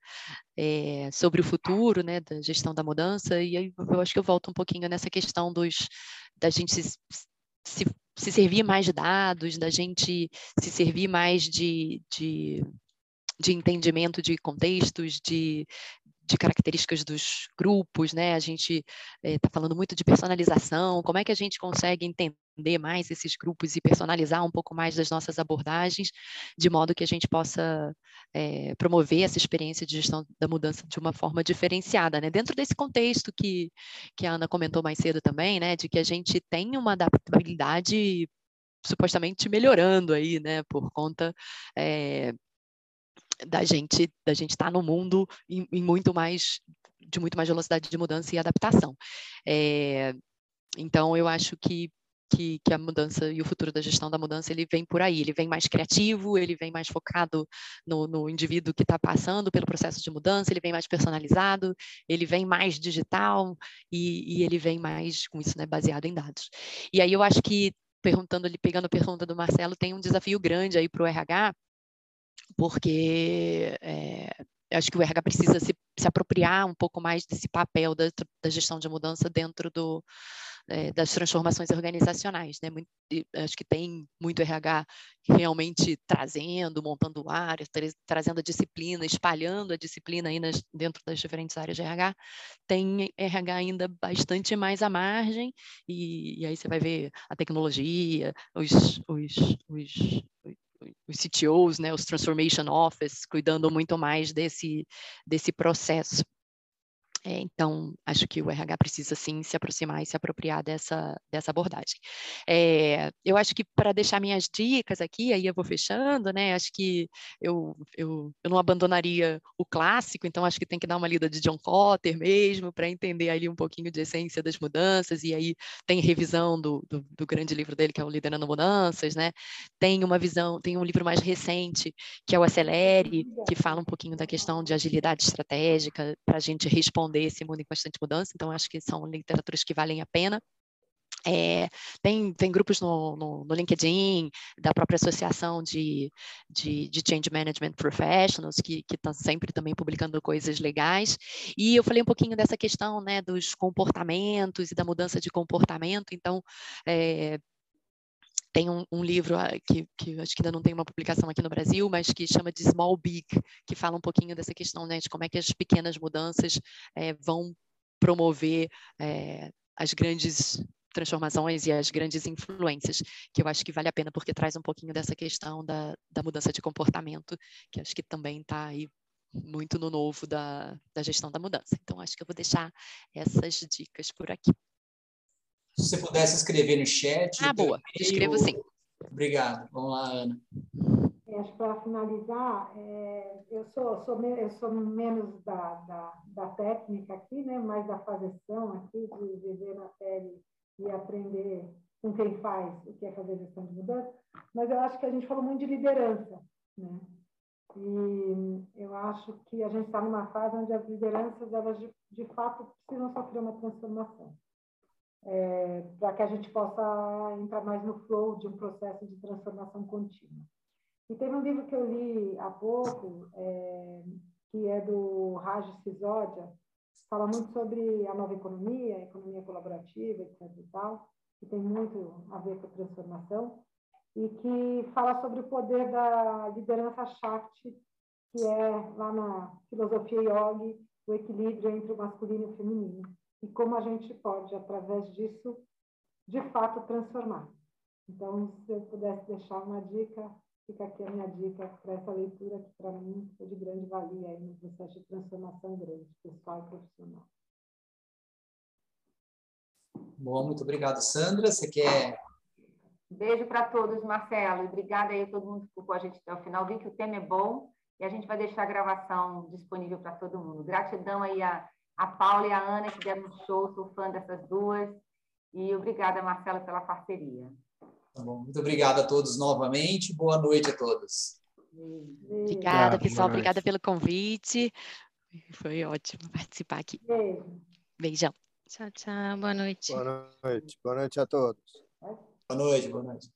é, sobre o futuro, né, da gestão da mudança, e aí eu acho que eu volto um pouquinho nessa questão dos da gente se, se, se servir mais de dados, da gente se servir mais de, de de entendimento de contextos, de, de características dos grupos, né? A gente está eh, falando muito de personalização, como é que a gente consegue entender mais esses grupos e personalizar um pouco mais das nossas abordagens, de modo que a gente possa é, promover essa experiência de gestão da mudança de uma forma diferenciada, né? Dentro desse contexto que, que a Ana comentou mais cedo também, né? De que a gente tem uma adaptabilidade supostamente melhorando aí, né? Por conta é, da gente da gente estar tá no mundo em, em, muito mais de muito mais velocidade de mudança e adaptação. É, então eu acho que, que, que a mudança e o futuro da gestão da mudança ele vem por aí, ele vem mais criativo, ele vem mais focado no, no indivíduo que está passando pelo processo de mudança, ele vem mais personalizado, ele vem mais digital e, e ele vem mais com isso, né, baseado em dados. E aí eu acho que perguntando ali, pegando a pergunta do Marcelo, tem um desafio grande aí para o RH, porque é, acho que o RH precisa se, se, apropriar um pouco mais desse papel da, da gestão de mudança dentro do, é, das transformações organizacionais. Né? Muito, acho que tem muito RH realmente trazendo, montando áreas, tra trazendo a disciplina, espalhando a disciplina aí nas, dentro das diferentes áreas de RH. Tem RH ainda bastante mais à margem, e, e aí você vai ver a tecnologia, os, os, os os CTOs, né, os Transformation Office, cuidando muito mais desse, desse processo. É, então, acho que o RH precisa sim se aproximar e se apropriar dessa, dessa abordagem. É, eu acho que para deixar minhas dicas aqui, aí eu vou fechando, né? Acho que eu, eu, eu não abandonaria o clássico, então acho que tem que dar uma lida de John Cotter mesmo, para entender ali um pouquinho de essência das mudanças, e aí tem revisão do, do, do, grande livro dele, que é o Liderando Mudanças, né? Tem uma visão, tem um livro mais recente, que é o Acelere, que fala um pouquinho da questão de agilidade estratégica, para a gente responder responder esse mundo em constante mudança, então acho que são literaturas que valem a pena. É, tem, tem grupos no, no, no, LinkedIn, da própria associação de, de, de Change Management Professionals, que estão sempre também publicando coisas legais. E eu falei um pouquinho dessa questão né, dos comportamentos e da mudança de comportamento. Então, é, tem um, um livro ah, que, que, acho que ainda não tem uma publicação aqui no Brasil, mas que chama de Small Big, que fala um pouquinho dessa questão né, de como é que as pequenas mudanças é, vão promover é, as grandes transformações e as grandes influências, que eu acho que vale a pena, porque traz um pouquinho dessa questão da, da mudança de comportamento, que acho que também está aí muito no novo da, da gestão da mudança. Então, acho que eu vou deixar essas dicas por aqui. Se você pudesse escrever no chat. Ah, boa. Escrevo sim. Obrigado. Vamos lá, Ana. É, acho que para finalizar, é, eu, sou, sou, eu sou menos da, da, da, técnica aqui, né, mais da fazeção aqui, de viver na pele e aprender com quem faz o que é fazer gestão de mudança, mas eu acho que a gente falou muito de liderança, né? E eu acho que a gente está numa fase onde as lideranças, elas de, de fato precisam sofrer uma transformação é, para que a gente possa entrar mais no flow de um processo de transformação contínua. E teve um livro que eu li há pouco, é, que é do Raj Sisodia, fala muito sobre a nova economia, a economia colaborativa, etc. e tal, que tem muito a ver com a transformação, e que fala sobre o poder da liderança Shakti, que é, lá na filosofia yogi, o equilíbrio entre o masculino e o feminino e como a gente pode, através disso, de fato transformar. Então, se eu pudesse deixar uma dica, fica aqui a minha dica para essa leitura que, para mim, foi de grande valia aí no processo de transformação grande, pessoal e profissional. Bom, muito obrigado, Sandra. Você quer. Beijo para todos, Marcelo. Obrigada aí a todo mundo que ficou com a gente até o final. Vi que o tema é bom e a gente vai deixar a gravação disponível para todo mundo. Gratidão aí a a Paula e a Ana que deram um show, sou fã dessas duas. E obrigada, Marcela, pela parceria. Tá bom. Muito obrigado a todos novamente. Boa noite a todos. Obrigada, pessoal. Obrigada pelo convite. Foi ótimo participar aqui. Beijo. Beijão. Tchau, tchau. Boa noite. Boa noite. Boa noite a todos. Boa noite, boa noite.